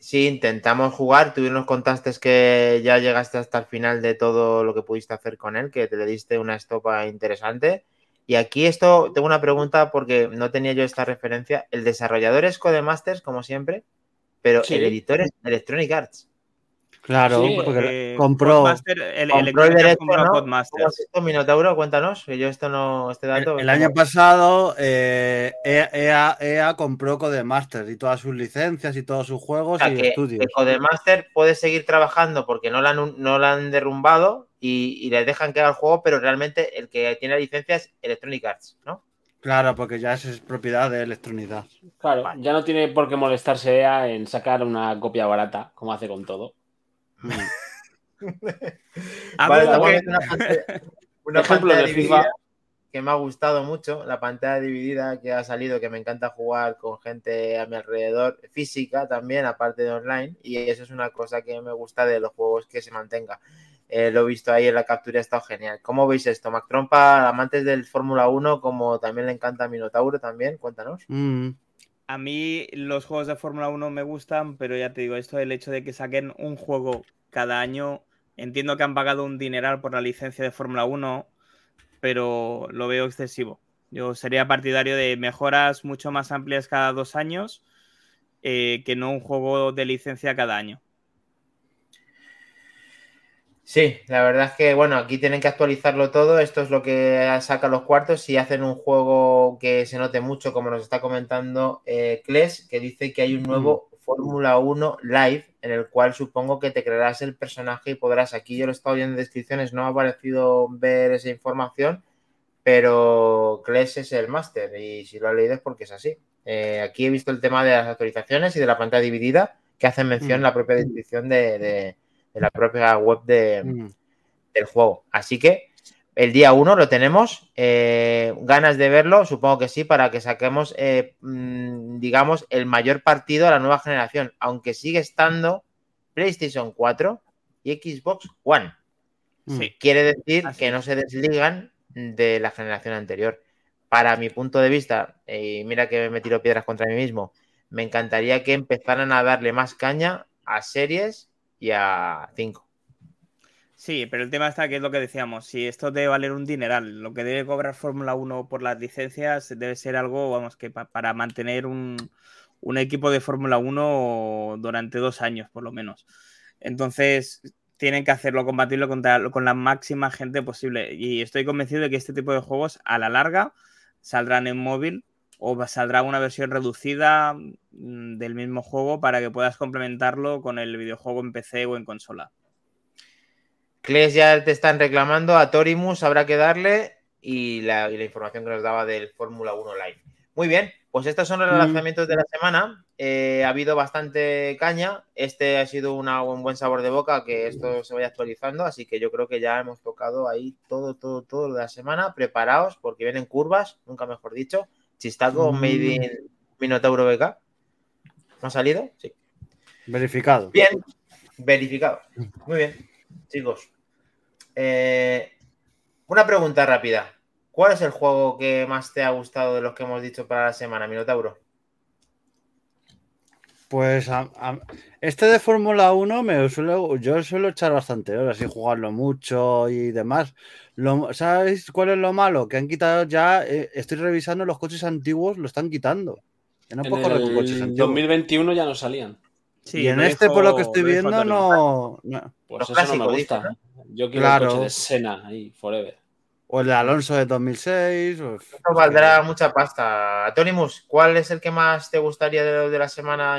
Sí, intentamos jugar. Tú nos contaste que ya llegaste hasta el final de todo lo que pudiste hacer con él, que te le diste una estopa interesante. Y aquí esto, tengo una pregunta porque no tenía yo esta referencia. El desarrollador es Codemasters, como siempre, pero el editor es Electronic Arts. Claro, porque eh, compró, el, compró el derecho, ¿no? esto, Minotauro? Cuéntanos, que yo esto no, este dato... El, año pasado eh, EA, EA, compró Codemasters y todas sus licencias y todos sus juegos y estudios. Codemasters puede seguir trabajando porque no la han, no la han derrumbado y, y les dejan que haga el juego, pero realmente el que tiene la licencia es Electronic Arts, ¿no? Claro, porque ya es propiedad de Electronic Arts. Claro, ya no tiene por qué molestarse EA en sacar una copia barata, como hace con todo. Ah, vale, una, pantalla, dividida que me ha gustado mucho, la pantalla dividida que ha salido, que me encanta jugar con gente a mi alrededor, física también, aparte de online, y eso es una cosa que me gusta de los juegos que se mantenga. Eh, lo he visto ahí en la captura, ha estado genial. ¿Cómo veis esto? Mac Trompa, amantes del Fórmula 1, como también le encanta a Minotauro también, cuéntanos. Mm. A mí los juegos de Fórmula 1 me gustan, pero ya te digo, esto del hecho de que saquen un juego cada año, entiendo que han pagado un dineral por la licencia de Fórmula 1, pero lo veo excesivo. Yo sería partidario de mejoras mucho más amplias cada dos años eh, que no un juego de licencia cada año. Sí, la verdad es que, bueno, aquí tienen que actualizarlo todo. Esto es lo que saca los cuartos. Si hacen un juego que se note mucho, como nos está comentando eh, Kles, que dice que hay un nuevo mm. Fórmula 1 Live, en el cual supongo que te crearás el personaje y podrás. Aquí yo lo he estado viendo en descripciones, no me ha parecido ver esa información, pero Kles es el máster y si lo has leído es porque es así. Eh, aquí he visto el tema de las actualizaciones y de la pantalla dividida, que hacen mención en mm. la propia descripción de de la propia web de, mm. del juego. Así que el día 1 lo tenemos. Eh, ganas de verlo, supongo que sí, para que saquemos, eh, mm, digamos, el mayor partido a la nueva generación. Aunque sigue estando PlayStation 4 y Xbox One. Sí. Quiere decir que no se desligan de la generación anterior. Para mi punto de vista, y mira que me tiro piedras contra mí mismo, me encantaría que empezaran a darle más caña a series y a 5. Sí, pero el tema está que es lo que decíamos, si esto debe valer un dineral, lo que debe cobrar Fórmula 1 por las licencias debe ser algo, vamos, que para mantener un, un equipo de Fórmula 1 durante dos años, por lo menos. Entonces, tienen que hacerlo compatible con, con la máxima gente posible. Y estoy convencido de que este tipo de juegos, a la larga, saldrán en móvil o saldrá una versión reducida mm, del mismo juego para que puedas complementarlo con el videojuego en PC o en consola. Kles ya te están reclamando, a Torimus habrá que darle y la, información que nos daba del Fórmula 1 Live. Muy bien, pues estos son los mm. lanzamientos de la semana. Eh, ha habido bastante caña. Este ha sido un buen sabor de boca que esto se vaya actualizando. Así que yo creo que ya hemos tocado ahí todo, todo, todo de la semana. Preparaos porque vienen curvas, nunca mejor dicho. Chistaco, mm. Made in Minotauro BK. ¿No ha salido? Sí. Verificado. Bien, verificado. Muy bien chicos. Eh, una pregunta rápida. ¿Cuál es el juego que más te ha gustado de los que hemos dicho para la semana, Minotauro? Pues este de Fórmula 1 me suelo, yo suelo echar bastante horas y jugarlo mucho y demás. ¿Sabéis cuál es lo malo? Que han quitado ya, eh, estoy revisando los coches antiguos, lo están quitando. en el 2021 ya no salían y en este, por lo que estoy viendo, no, Pues eso no me gusta. Yo quiero el coche de Sena ahí, forever. O el de Alonso de 2006. Esto valdrá mucha pasta. Tonimus, ¿cuál es el que más te gustaría de, de la semana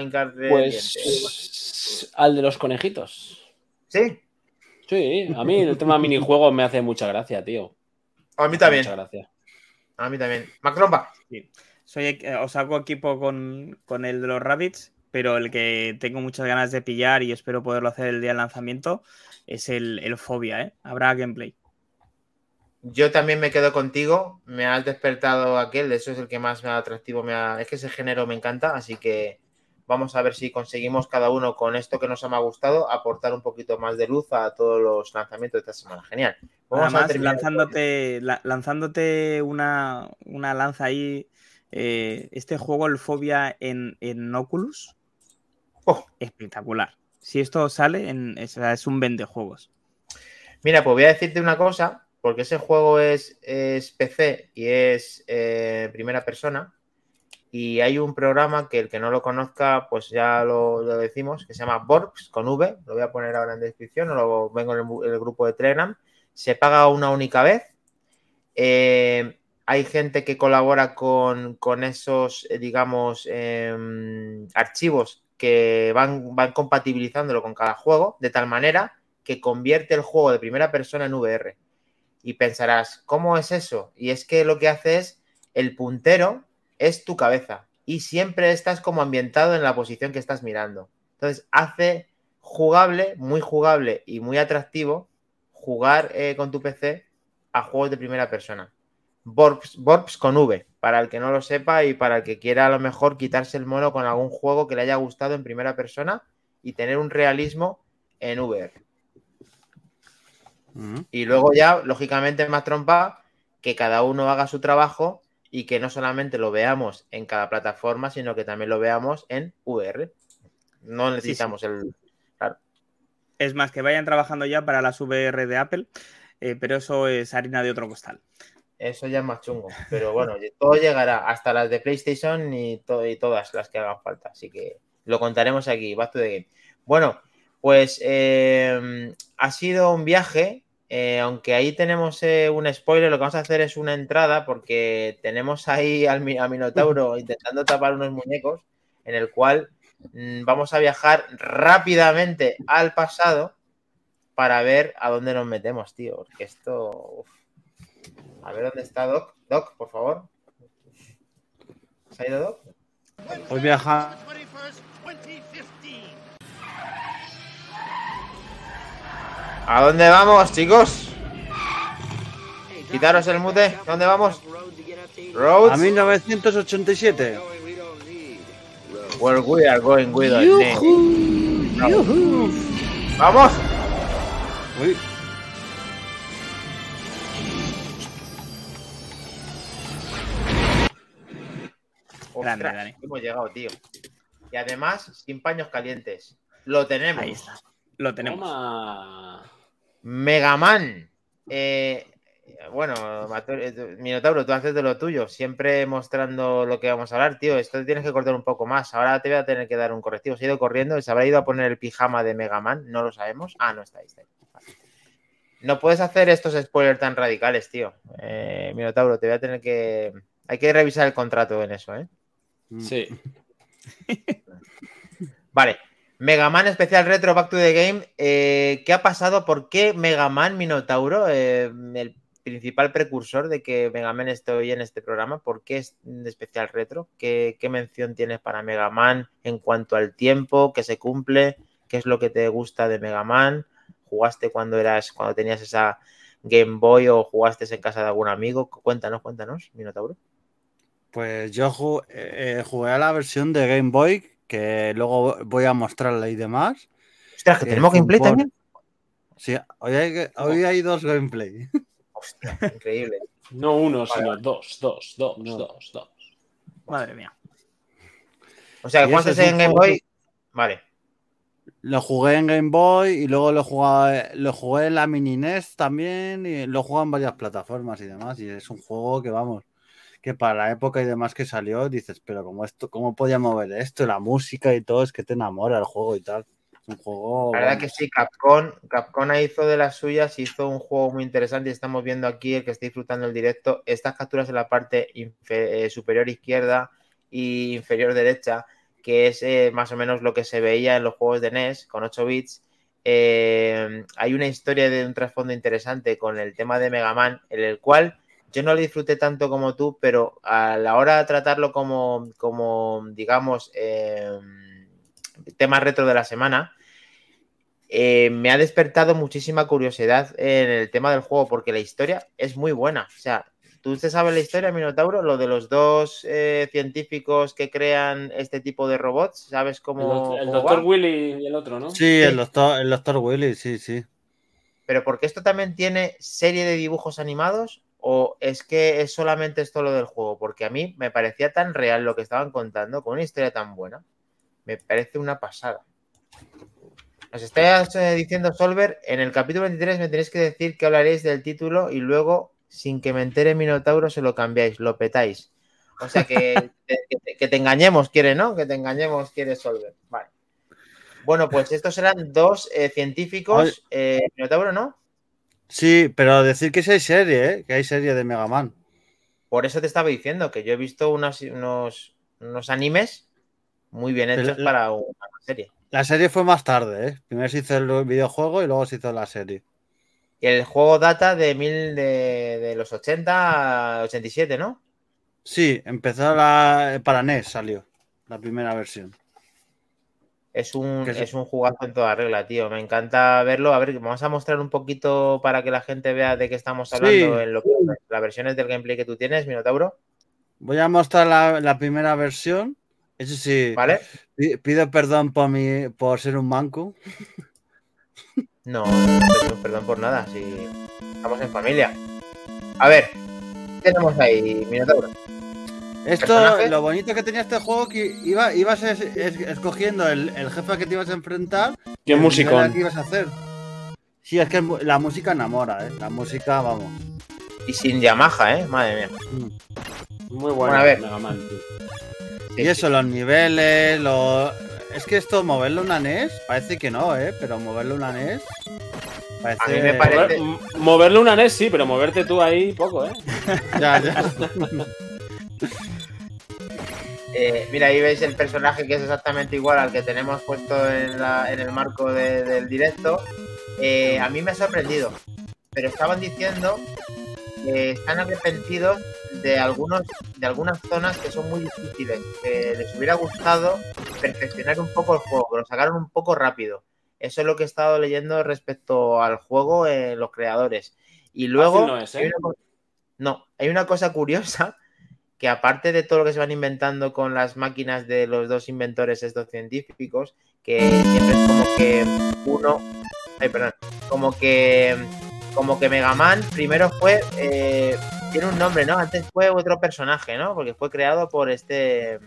Pues al de los conejitos. ¿Sí? Sí, a mí el tema minijuegos me hace mucha gracia, tío. A mí también. Mucha gracia. A mí también. Macromba. Sí. Soy, eh, os hago equipo con, con el de los Rabbits pero el que tengo muchas ganas de pillar y espero poderlo hacer el día del lanzamiento es el, el Fobia, ¿eh? Habrá gameplay. Yo también me quedo contigo, me has despertado aquel, eso es el que más me ha atractivo, me es que ese género me encanta, así que vamos a ver si conseguimos cada uno con esto que nos ha gustado aportar un poquito más de luz a todos los lanzamientos de esta semana. Genial. Vamos Además, lanzándote, lanzándote una, una lanza ahí, eh, este juego, el Fobia en, en Oculus, Oh. Espectacular. Si esto sale, en, es, es un juegos. Mira, pues voy a decirte una cosa, porque ese juego es, PC y es eh, primera persona. Y hay un programa que el que no lo conozca, pues ya lo, decimos, que se llama Borps con V. Lo voy a poner ahora en descripción o lo vengo en el, grupo de Telegram. Se paga una única vez. Eh, hay gente que colabora con, esos, eh, digamos, em, archivos que van, van compatibilizándolo con cada juego de tal manera que convierte el juego de primera persona en VR. Y pensarás, ¿cómo es eso? Y es que lo que hace es el puntero es tu cabeza y siempre estás como ambientado en la posición que estás mirando. Entonces hace jugable, muy jugable y muy atractivo jugar eh, con tu PC a juegos de primera persona. Borps, con V, para el que no lo sepa y para el que quiera a lo mejor quitarse el mono con algún juego que le haya gustado en primera persona y tener un realismo en VR. Y luego ya, lógicamente, más trompa, que cada uno haga su trabajo y que no solamente lo veamos en cada plataforma, sino que también lo veamos en VR. No necesitamos el... Es más, que vayan trabajando ya para las VR de Apple, eh, pero eso es harina de otro costal eso ya es más chungo. Pero bueno, todo llegará, hasta las de PlayStation y, todas las que hagan falta. Así que lo contaremos aquí, Back to the Game. Bueno, pues em, ha sido un viaje, eh, aunque ahí tenemos eh, un spoiler, lo que vamos a hacer es una entrada porque tenemos ahí al, a Minotauro intentando tapar unos muñecos, en el cual mm, vamos a viajar rápidamente al pasado para ver a dónde nos metemos, tío, porque esto... A ver dónde está Doc. Doc, por favor. ¿Se ha ido Doc? Hoy viaja. ¿A dónde vamos, chicos? Quitaros el mute. ¿Dónde vamos? Roads. A 1987. Where we are going with our name. ¡Vamos! Uy. Grande, Dani. Hemos llegado, tío. Y además, sin paños calientes. Lo tenemos. Ahí está. Lo tenemos. Megaman. Eh, bueno, eh, Minotauro, tú haces de lo tuyo, siempre mostrando lo que vamos a hablar, tío. Esto tienes que cortar un poco más. Ahora te voy a tener que dar un correctivo. Se ha ido corriendo, se habrá ido a poner el pijama de Megaman, no lo sabemos. Ah, no está ahí. Está No puedes hacer estos spoilers tan radicales, tío. Eh, Minotauro, te voy a tener que. Hay que revisar el contrato en eso, ¿eh? Sí. vale. Megaman especial retro Back to the Game. Eh, ¿Qué ha pasado? ¿Por qué Megaman Minotauro? el principal precursor de que Mega Man esté hoy en este programa. ¿Por qué es de especial retro? ¿Qué, mención tienes para Mega Man en cuanto al tiempo que se cumple? ¿Qué es lo que te gusta de Mega Man? ¿Jugaste cuando eras, cuando tenías esa Game Boy o jugaste en casa de algún amigo? Cuéntanos, cuéntanos, Minotauro. Pues yo eh, jugué, a la versión de Game Boy, que luego voy a mostrarla y demás. Ostras, que tenemos gameplay también. Sí, hoy hay, hoy hay dos gameplay. increíble. No uno, sino dos, dos, dos, dos, dos. Madre mía. O sea, jugaste en Game Boy. Vale. Lo jugué en Game Boy y luego lo jugué, lo jugué en la Mini NES también y lo jugué en varias plataformas y demás. Y es un juego que, vamos, que para la época y demás que salió, dices, pero como esto, ¿cómo podía mover esto? La música y todo, es que te enamora el juego y tal. Un juego. La verdad que sí, Capcom, Capcom hizo de las suyas, hizo un juego muy interesante y estamos viendo aquí el que está disfrutando el directo. Estas capturas en la parte eh, superior izquierda y inferior derecha, que es eh, más o menos lo que se veía en los juegos de NES con 8 bits. Eh, hay una historia de un trasfondo interesante con el tema de Mega Man, en el cual yo no lo disfruté tanto como tú, pero a la hora de tratarlo como, como digamos, tema retro de la semana, eh, me ha despertado muchísima curiosidad en el tema del juego, porque la historia es muy buena. O sea, ¿tú usted sabe la historia, Minotauro? Lo de los dos eh, científicos que crean este tipo de robots, ¿sabes cómo? El, doctor Willy y el otro, ¿no? Sí, El, doctor, el doctor Willy, sí, sí. Pero porque esto también tiene serie de dibujos animados o es que es solamente esto lo del juego, porque a mí me parecía tan real lo que estaban contando, con una historia tan buena me parece una pasada. Nos estáis eh, diciendo Solver, en el capítulo 23 me tenéis que decir que hablaréis del título y luego, sin que me entere Minotauro, se lo cambiáis, lo petáis. O sea que, que, te engañemos, quiere, ¿no? Que te engañemos, quiere Solver. Vale. Bueno, pues estos eran dos eh, científicos. Eh, Minotauro, ¿no? Sí, pero decir que sí hay serie, ¿eh? Que hay serie de Mega Man. Por eso te estaba diciendo que yo he visto unos, unos animes muy bien hechos para una serie. La serie fue más tarde, ¿eh? Primero se hizo el videojuego y luego se hizo la serie. Y el juego data de, mil, de, los 80 a 87, ¿no? Sí, empezó la, para NES, salió la primera versión. Es un, es un jugazo en toda regla, tío. Me encanta verlo. A ver, vamos a mostrar un poquito para que la gente vea de qué estamos hablando en lo, las versiones del gameplay que tú tienes, Minotauro. Voy a mostrar la, la primera versión eso sí. ¿Vale? Pido perdón por, mi, por ser un manco. No, no perdón por nada. Si estamos en familia. A ver, ¿qué tenemos ahí, Minotauro? Esto, lo bonito que tenía este juego que iba, ibas escogiendo el, jefe que te ibas a enfrentar. ¿Qué música? ¿Qué ibas a hacer? Sí, es que la música enamora, ¿eh? La música, vamos. Y sin Yamaha, ¿eh? Madre mía. Mm. Muy bueno, a ver. Y eso, los niveles, los... Es que esto, moverlo una NES, parece que no, ¿eh? Pero moverlo una NES... Parece... A mí me parece... Moverlo una NES sí, pero moverte tú ahí poco, ¿eh? ya, ya. Eh, mira, ahí veis el personaje que es exactamente igual al que tenemos puesto en, el marco del directo. Eh, a mí me ha sorprendido, pero estaban diciendo que están arrepentidos de algunos de algunas zonas que son muy difíciles. Que les hubiera gustado perfeccionar un poco el juego, que lo sacaron un poco rápido. Eso es lo que he estado leyendo respecto al juego en los creadores. Y luego. No, es, ¿eh? no, hay una cosa curiosa que aparte de todo lo que se van inventando con las máquinas de los dos inventores, estos científicos, que siempre es como que uno Ay, perdón. Como que. Como que Mega Man primero fue. Eh, tiene un nombre, ¿no? Antes fue otro personaje, ¿no? Porque fue creado por este.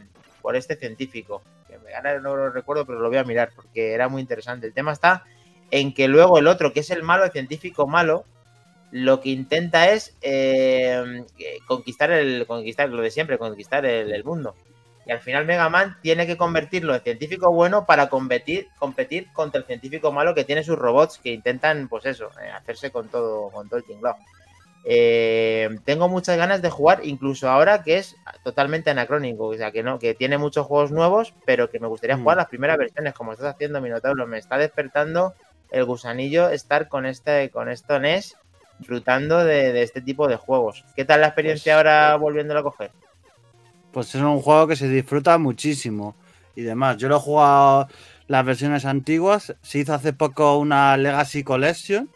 Por este científico. Que ahora no lo recuerdo, pero lo voy a mirar porque era muy interesante. El tema está en que luego el otro, que es el malo, el científico malo, lo que intenta es eh, conquistar el conquistar lo de siempre, conquistar el, mundo. Y al final Mega Man tiene que convertirlo en científico bueno para competir, competir contra el científico malo que tiene sus robots que intentan, pues eso, eh, hacerse con todo, con todo el tinglao. Eh, tengo muchas ganas de jugar, incluso ahora que es totalmente anacrónico, o sea que no, que tiene muchos juegos nuevos, pero que me gustaría jugar mm. las primeras versiones, como estás haciendo Minotauro. Me está despertando el gusanillo estar con este, con esto NES disfrutando de, este tipo de juegos. ¿Qué tal la experiencia pues, ahora eh, volviéndolo a coger? Pues es un juego que se disfruta muchísimo y demás. Yo lo he jugado las versiones antiguas. Se hizo hace poco una Legacy Collection.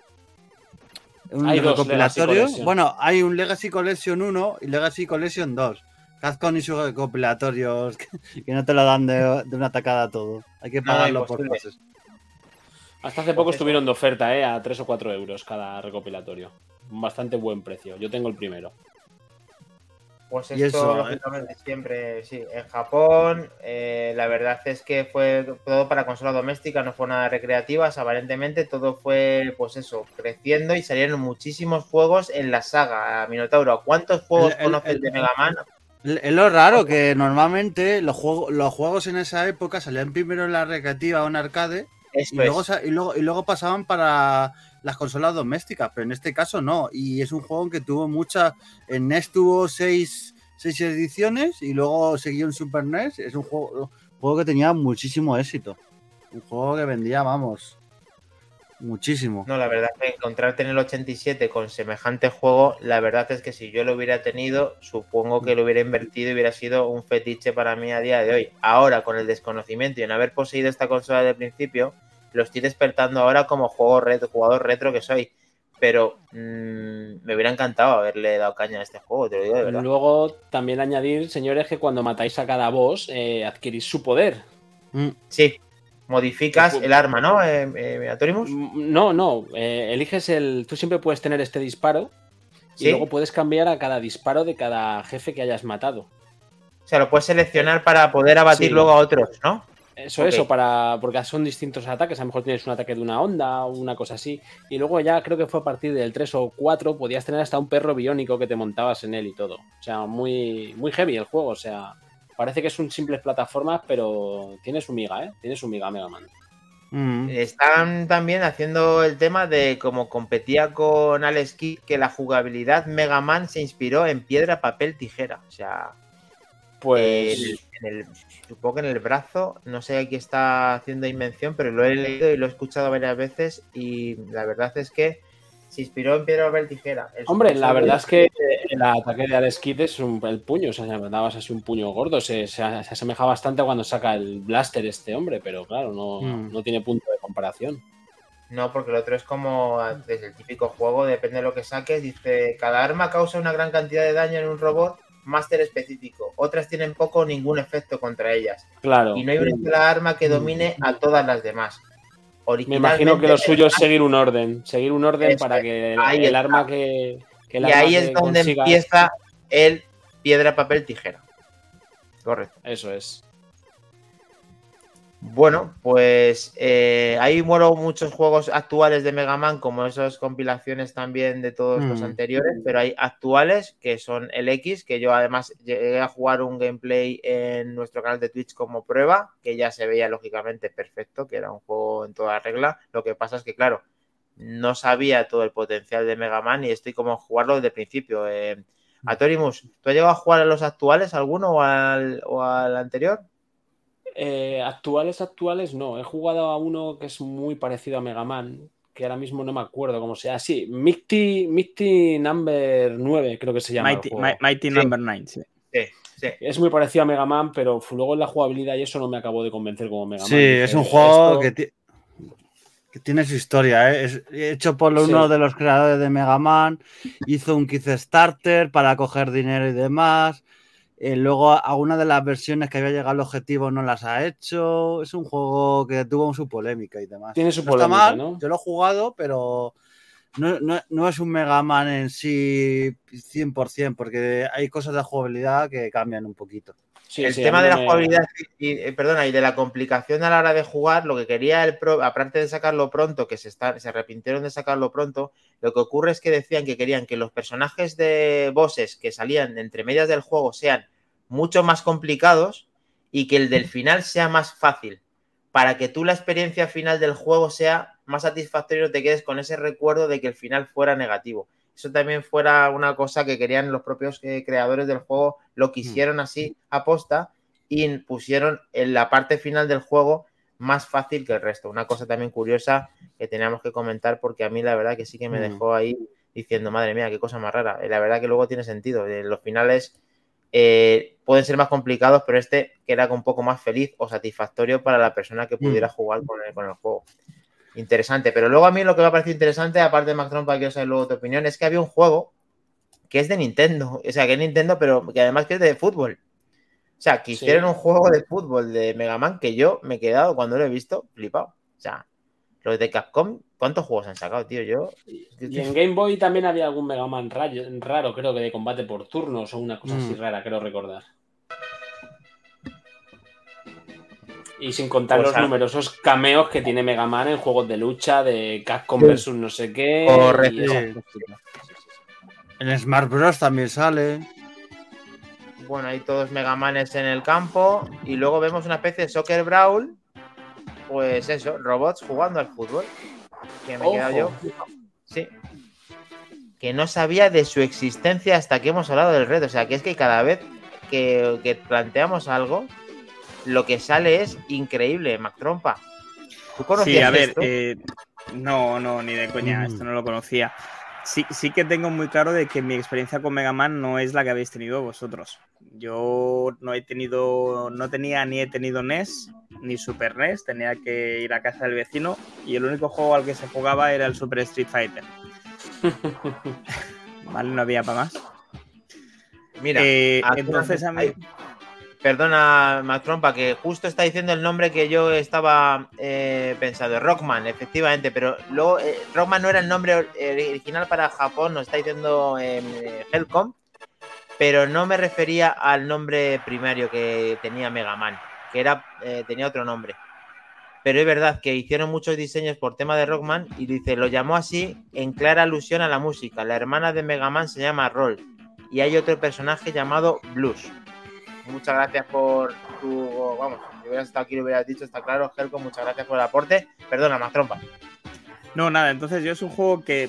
Un hay recopilatorio. bueno, hay un Legacy Collection 1 y Legacy Collection 2. Capcom y sus recopilatorios que, no te lo dan de, una tacada todo. Hay que pagarlo por cosas. Hasta hace poco estuvieron de oferta, ¿eh? A 3 o 4 euros cada recopilatorio. Bastante buen precio. Yo tengo el primero. Pues esto, ¿eh? lógicamente, siempre, sí. En Japón, eh, la verdad es que fue todo para consola doméstica, no fue nada recreativas. Aparentemente, todo fue, pues eso, creciendo y salieron muchísimos juegos en la saga Minotauro. ¿Cuántos juegos conoces de Mega Man? Es lo raro que normalmente los juegos, los juegos en esa época salían primero en la recreativa o en arcade y, luego, y, luego, pasaban para las consolas domésticas, pero en este caso no. Y es un juego que tuvo muchas. En NES tuvo seis, ediciones y luego siguió en Super NES. Es un juego, juego que tenía muchísimo éxito. Un juego que vendía, vamos, muchísimo. No, la verdad es que encontrarte en el 87 con semejante juego, la verdad es que si yo lo hubiera tenido, supongo que lo hubiera invertido y hubiera sido un fetiche para mí a día de hoy. Ahora, con el desconocimiento y en haber poseído esta consola de principio, lo estoy despertando ahora como juego retro, jugador retro que soy. Pero mm, me hubiera encantado haberle dado caña a este juego, te lo digo de verdad. Luego también añadir, señores, que cuando matáis a cada boss eh, adquirís su poder. Mm. Sí, modificas el arma, ¿no, eh, eh mm, No, no, eh, eliges el... Tú siempre puedes tener este disparo y luego puedes cambiar a cada disparo de cada jefe que hayas matado. O sea, lo puedes seleccionar para poder abatir luego a otros, ¿no? Eso, eso, para. Porque son distintos ataques. A lo mejor tienes un ataque de una onda o una cosa así. Y luego ya creo que fue a partir del 3 o 4. Podías tener hasta un perro biónico que te montabas en él y todo. O sea, muy, muy heavy el juego. O sea, parece que es un simple plataforma, pero tiene su miga, ¿eh? Tiene su miga Mega Man. Mm. Están también haciendo el tema de como competía con Alex Kidd, que la jugabilidad Mega Man se inspiró en piedra, papel, tijera. O sea, pues en el, supongo que en el brazo, no sé aquí está haciendo invención, pero lo he leído y lo he escuchado varias veces y la verdad es que se inspiró en piedra, papel, tijera. Hombre, la verdad es que el ataque de Alex Kidd es el puño, o sea, dabas así un puño gordo, se, asemeja bastante a cuando saca el blaster este hombre, pero claro, no, mm. no tiene punto de comparación. No, porque el otro es como desde el típico juego, depende de lo que saques, dice, cada arma causa una gran cantidad de daño en un robot máster específico. Otras tienen poco o ningún efecto contra ellas. Claro. Y no hay una sola arma que domine a todas las demás. Me imagino que lo suyo es seguir un orden. Seguir un orden para que el, arma que. y ahí es donde empieza el piedra, papel, tijera. Correcto. Eso es. Bueno, pues eh, ahí muero muchos juegos actuales de Mega Man, como esas compilaciones también de todos los mm. anteriores, pero hay actuales que son el X, que yo además llegué a jugar un gameplay en nuestro canal de Twitch como prueba, que ya se veía lógicamente perfecto, que era un juego en toda regla. Lo que pasa es que, claro, no sabía todo el potencial de Mega Man y estoy como a jugarlo desde el principio. Eh, Atorimus, ¿tú has llegado a jugar a los actuales alguno o al, o al anterior? Eh, actuales, actuales, no. He jugado a uno que es muy parecido a Mega Man, que ahora mismo no me acuerdo cómo sea. Sí, Mighty, Number 9, creo que se llama. Mighty, Number 9, sí. Es muy parecido a Mega Man, pero luego en la jugabilidad y eso no me acabó de convencer como Mega Man. Sí, es un juego que, tiene su historia. ¿eh? Es hecho por uno de los creadores de Mega Man. Hizo un Starter para coger dinero y demás Eh, luego, alguna de las versiones que había llegado al objetivo no las ha hecho. Es un juego que tuvo su polémica y demás. Tiene su polémica, ¿no? Yo lo he jugado, pero no, es un Mega Man en sí 100%, porque hay cosas de jugabilidad que cambian un poquito. El tema de la jugabilidad y, eh, perdona, y de la complicación a la hora de jugar, lo que quería el Pro, aparte de sacarlo pronto, que se, está, se arrepintieron de sacarlo pronto, lo que ocurre es que decían que querían que los personajes de bosses que salían entre medias del juego sean mucho más complicados y que el del final sea más fácil, para que tú la experiencia final del juego sea más satisfactorio te quedes con ese recuerdo de que el final fuera negativo. Eso también fuera una cosa que querían los propios eh, creadores del juego, lo quisieron mm. así aposta y pusieron en la parte final del juego más fácil que el resto. Una cosa también curiosa que teníamos que comentar porque a mí la verdad que sí que me mm. dejó ahí diciendo, madre mía, qué cosa más rara. La verdad que luego tiene sentido. Eh, los finales eh, pueden ser más complicados, pero este queda un poco más feliz o satisfactorio para la persona que pudiera mm. jugar con con el juego interesante. Pero luego a mí lo que me ha parecido interesante, aparte de Mac Trompa, quiero saber luego tu opinión, es que había un juego que es de Nintendo. O sea, que es Nintendo, pero que además que es de fútbol. O sea, que hicieron un juego de fútbol de Mega Man que yo me he quedado cuando lo he visto flipado. O sea, los de Capcom, ¿cuántos juegos han sacado, tío? Yo. Y en Game Boy también había algún Mega Man raro, creo que de combate por turnos o una cosa así mm. rara, creo recordar. Y sin contar los numerosos cameos que tiene Mega Man en juegos de lucha, de Capcom vs no sé qué. Correcto. En Smart Bros. también sale. Bueno, hay todos Mega Manes en el campo. Y luego vemos una especie de Soccer Brawl. Pues eso, robots jugando al fútbol. Que me he quedado yo. Sí. Que no sabía de su existencia hasta que hemos hablado del reto. O sea, que es que cada vez que, que planteamos algo, lo que sale es increíble, Mac Trompa. ¿Tú conocías sí, a ver, eh, no, no, ni de coña, mm. esto no lo conocía. Sí, sí que tengo muy claro de que mi experiencia con Mega Man no es la que habéis tenido vosotros. Yo no he tenido, no tenía ni he tenido NES ni Super NES, tenía que ir a casa del vecino y el único juego al que se jugaba era el Super Street Fighter. vale, no había para más. Mira, eh, entonces a mí perdona, Trompa, que justo está diciendo el nombre que yo estaba eh, pensando, Rockman, efectivamente, pero luego eh, Rockman no era el nombre original para Japón, nos está diciendo em, Helcom, pero no me refería al nombre primario que tenía Mega Man, que era, eh, tenía otro nombre. Pero es verdad que hicieron muchos diseños por tema de Rockman y dice, lo llamó así en clara alusión a la música. La hermana de Mega Man se llama Roll y hay otro personaje llamado Blues muchas gracias por tu. Vamos, si hubieras estado aquí lo hubieras dicho, está claro, Helco, muchas gracias por el aporte. Perdona, más trompa. No, nada, entonces yo es un juego que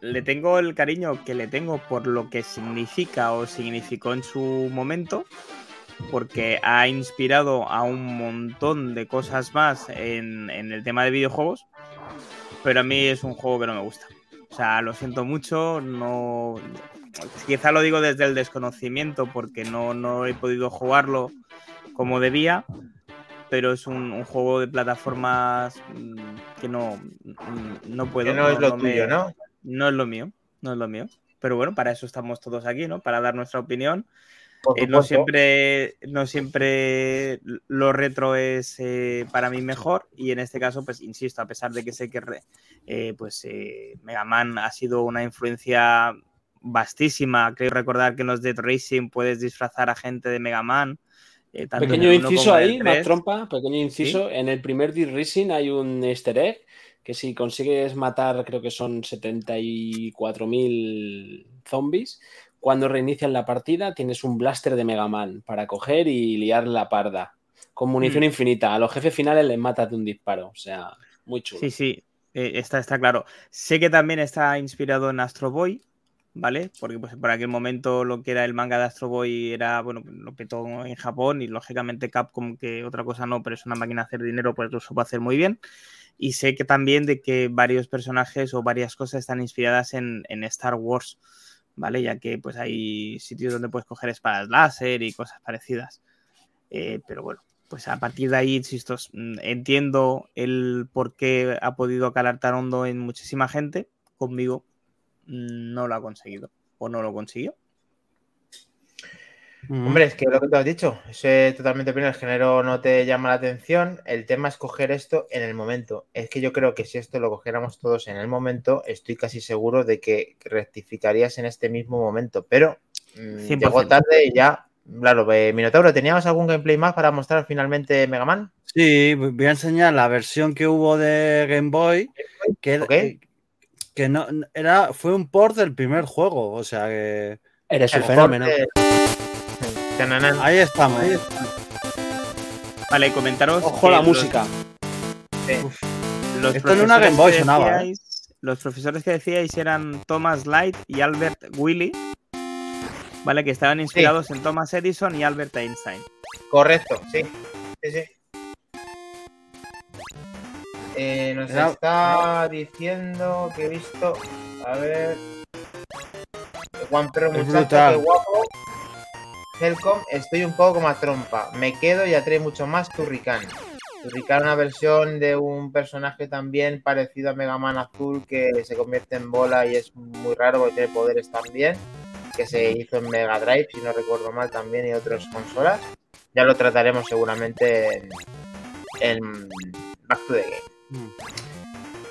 le tengo el cariño que le tengo por lo que significa o significó en su momento, porque ha inspirado a un montón de cosas más en, en el tema de videojuegos, pero a mí es un juego que no me gusta. O sea, lo siento mucho, no, quizá lo digo desde el desconocimiento porque no, he podido jugarlo como debía, pero es un, juego de plataformas mm, que no, mm, no puedo. no, es lo tuyo, ¿no? No es lo mío, no es lo mío. Pero bueno, para eso estamos todos aquí, ¿no? Para dar nuestra opinión. Eh, no, siempre, no siempre lo retro es eh, para mí mejor y en este caso, pues insisto, a pesar de que sé que eh, pues Mega Man ha sido una influencia vastísima. Creo recordar que en los Dead Racing puedes disfrazar a gente de Mega Man. Eh, pequeño inciso ahí, más trompa, pequeño inciso. En el primer Dead Racing hay un easter egg que si consigues matar, creo que son 74.000 zombies, cuando reinician la partida tienes un blaster de Mega Man para coger y liar la parda. Con munición hmm. infinita. A los jefes finales les matas de un disparo. O sea, muy chulo. Sí, sí. Eh, está, está claro. Sé que también está inspirado en Astro Boy, ¿vale? Porque pues, por aquel momento lo que era el manga de Astro Boy era, bueno, lo petó en Japón y lógicamente Capcom, que otra cosa no, pero es una máquina de hacer dinero, pues lo supo hacer muy bien. Y sé que también de que varios personajes o varias cosas están inspiradas en, Star Wars, ¿vale? Ya que pues hay sitios donde puedes coger espadas láser y cosas parecidas. Eh, pero bueno, pues a partir de ahí, insisto, entiendo el por qué ha podido calar tan hondo en muchísima gente. Conmigo no lo ha conseguido o no lo consiguió. Hombre, es que lo que te has dicho, es totalmente bien, el género no te llama la atención, el tema es coger esto en el momento. Es que yo creo que si esto lo cogiéramos todos en el momento, estoy casi seguro de que rectificarías en este mismo momento, pero mm, llegó tarde y ya, claro, eh, Minotauro, ¿teníamos algún gameplay más para mostrar finalmente Mega Man? Sí, voy a enseñar la versión que hubo de Game Boy, que, que no, era, fue un port del primer juego, o sea que... Eres un fenómeno. Ahí estamos. Vale, comentaros. Ojo la música. Esto en una Game Boy sonaba. ¿eh? Los profesores que decíais eran Thomas Light y Albert Willy. Vale, que estaban inspirados en Thomas Edison y Albert Einstein. Correcto, sí. Sí, sí. Eh, nos está diciendo que he visto. A ver. Juan Pero muchacho, qué guapo. Helcom, estoy un poco como a trompa. Me quedo y atrae mucho más Turrican. Turrican, una versión de un personaje también parecido a Mega Man Azul que se convierte en bola y es muy raro porque tiene poderes también. Que se hizo en Mega Drive, si no recuerdo mal, también y otras consolas. Ya lo trataremos seguramente en, Back to the Game.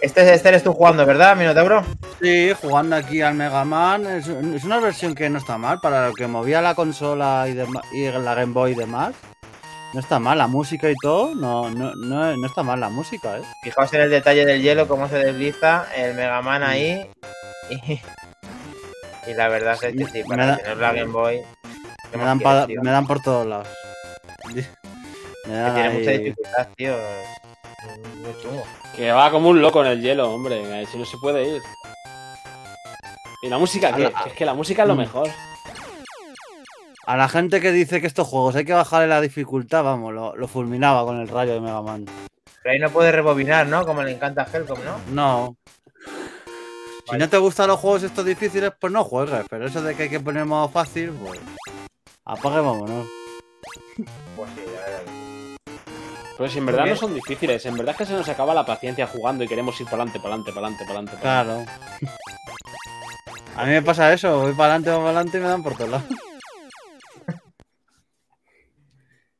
Este, este eres tú jugando, ¿verdad, Minotauro? Sí, jugando aquí al Mega Man. Es, una versión que no está mal para lo que movía la consola y, la Game Boy y demás. No está mal, la música y todo, no, no, no, está mal la música, ¿eh? Fijaos en el detalle del hielo, cómo se desliza el Mega Man ahí. Y, la verdad es que sí, para tener la Game Boy. Me dan, me dan, por todos lados. Me tiene mucha dificultad, tío. Que va como un loco en el hielo, hombre. Si no se puede ir. Y la música, es que la música es lo mm. mejor. A la gente que dice que estos juegos hay que bajarle la dificultad, vamos, lo, fulminaba con el rayo de Mega Man. Pero ahí no puede rebobinar, ¿no? Como le encanta a Helcom, ¿no? No. Si no te gustan los juegos estos difíciles, pues no juegues. Pero eso de que hay que poner modo fácil, pues. Apague, vámonos. Pues sí, ya verás. Pero si en verdad no son difíciles, en verdad es que se nos acaba la paciencia jugando y queremos ir para adelante, para adelante, para adelante, para adelante. Claro. A mí me pasa eso, voy para adelante, voy para adelante y me dan por todos lados.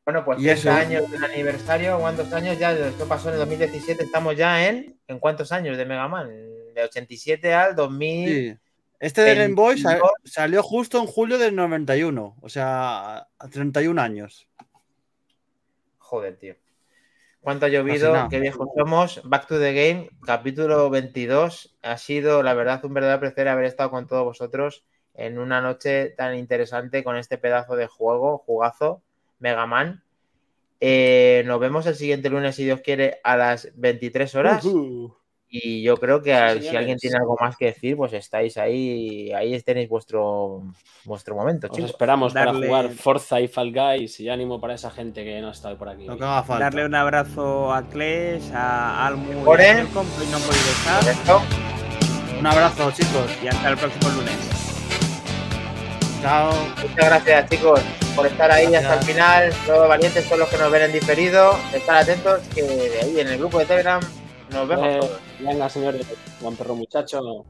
Bueno, pues 30 años del aniversario, ¿cuántos años ya? Esto pasó en el 2017, estamos ya en. ¿En cuántos años de Mega Man? De 87 al 2000. Sí. Este de Game Boy salió justo en julio del 91, o sea, a 31 años. Joder, tío. ¿Cuánto ha llovido? Qué viejos somos. Back to the Game, capítulo 22. Ha sido, la verdad, un verdadero placer haber estado con todos vosotros en una noche tan interesante con este pedazo de juego, jugazo, Mega Man. Eh, nos vemos el siguiente lunes, si Dios quiere, a las 23 horas. Y yo creo que si alguien tiene algo más que decir, pues estáis ahí, ahí tenéis vuestro, vuestro momento, Os esperamos para jugar Forza y Fall Guys y ánimo para esa gente que no está por aquí. Darle un abrazo a Clash, a Almu y a no Un abrazo, chicos. Y hasta el próximo lunes. Chao. Muchas gracias, chicos, por estar ahí hasta el final. Todos valientes, todos los que nos ven en diferido. Estar atentos que de ahí en el grupo de Telegram nos vemos. Eh, venga, señores, Juan Perro Muchacho.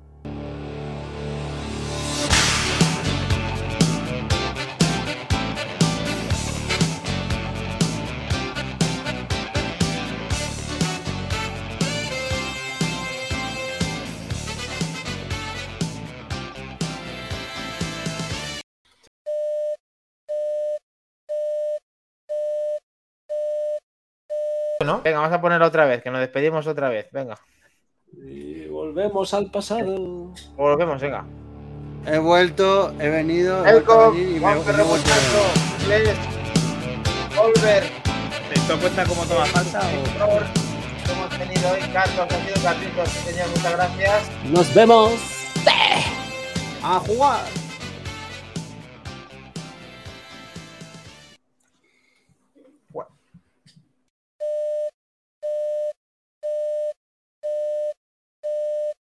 Venga, vamos a ponerlo otra vez, que nos despedimos otra vez. Venga. Y volvemos al pasado. Volvemos, venga. He vuelto, he venido. he vuelto y me, he vuelto Volver. ¿Esto cuenta como toma falsa o.? Hemos tenido hoy Carlos, ha sido Carlitos, señor, muchas gracias. Nos vemos. A jugar.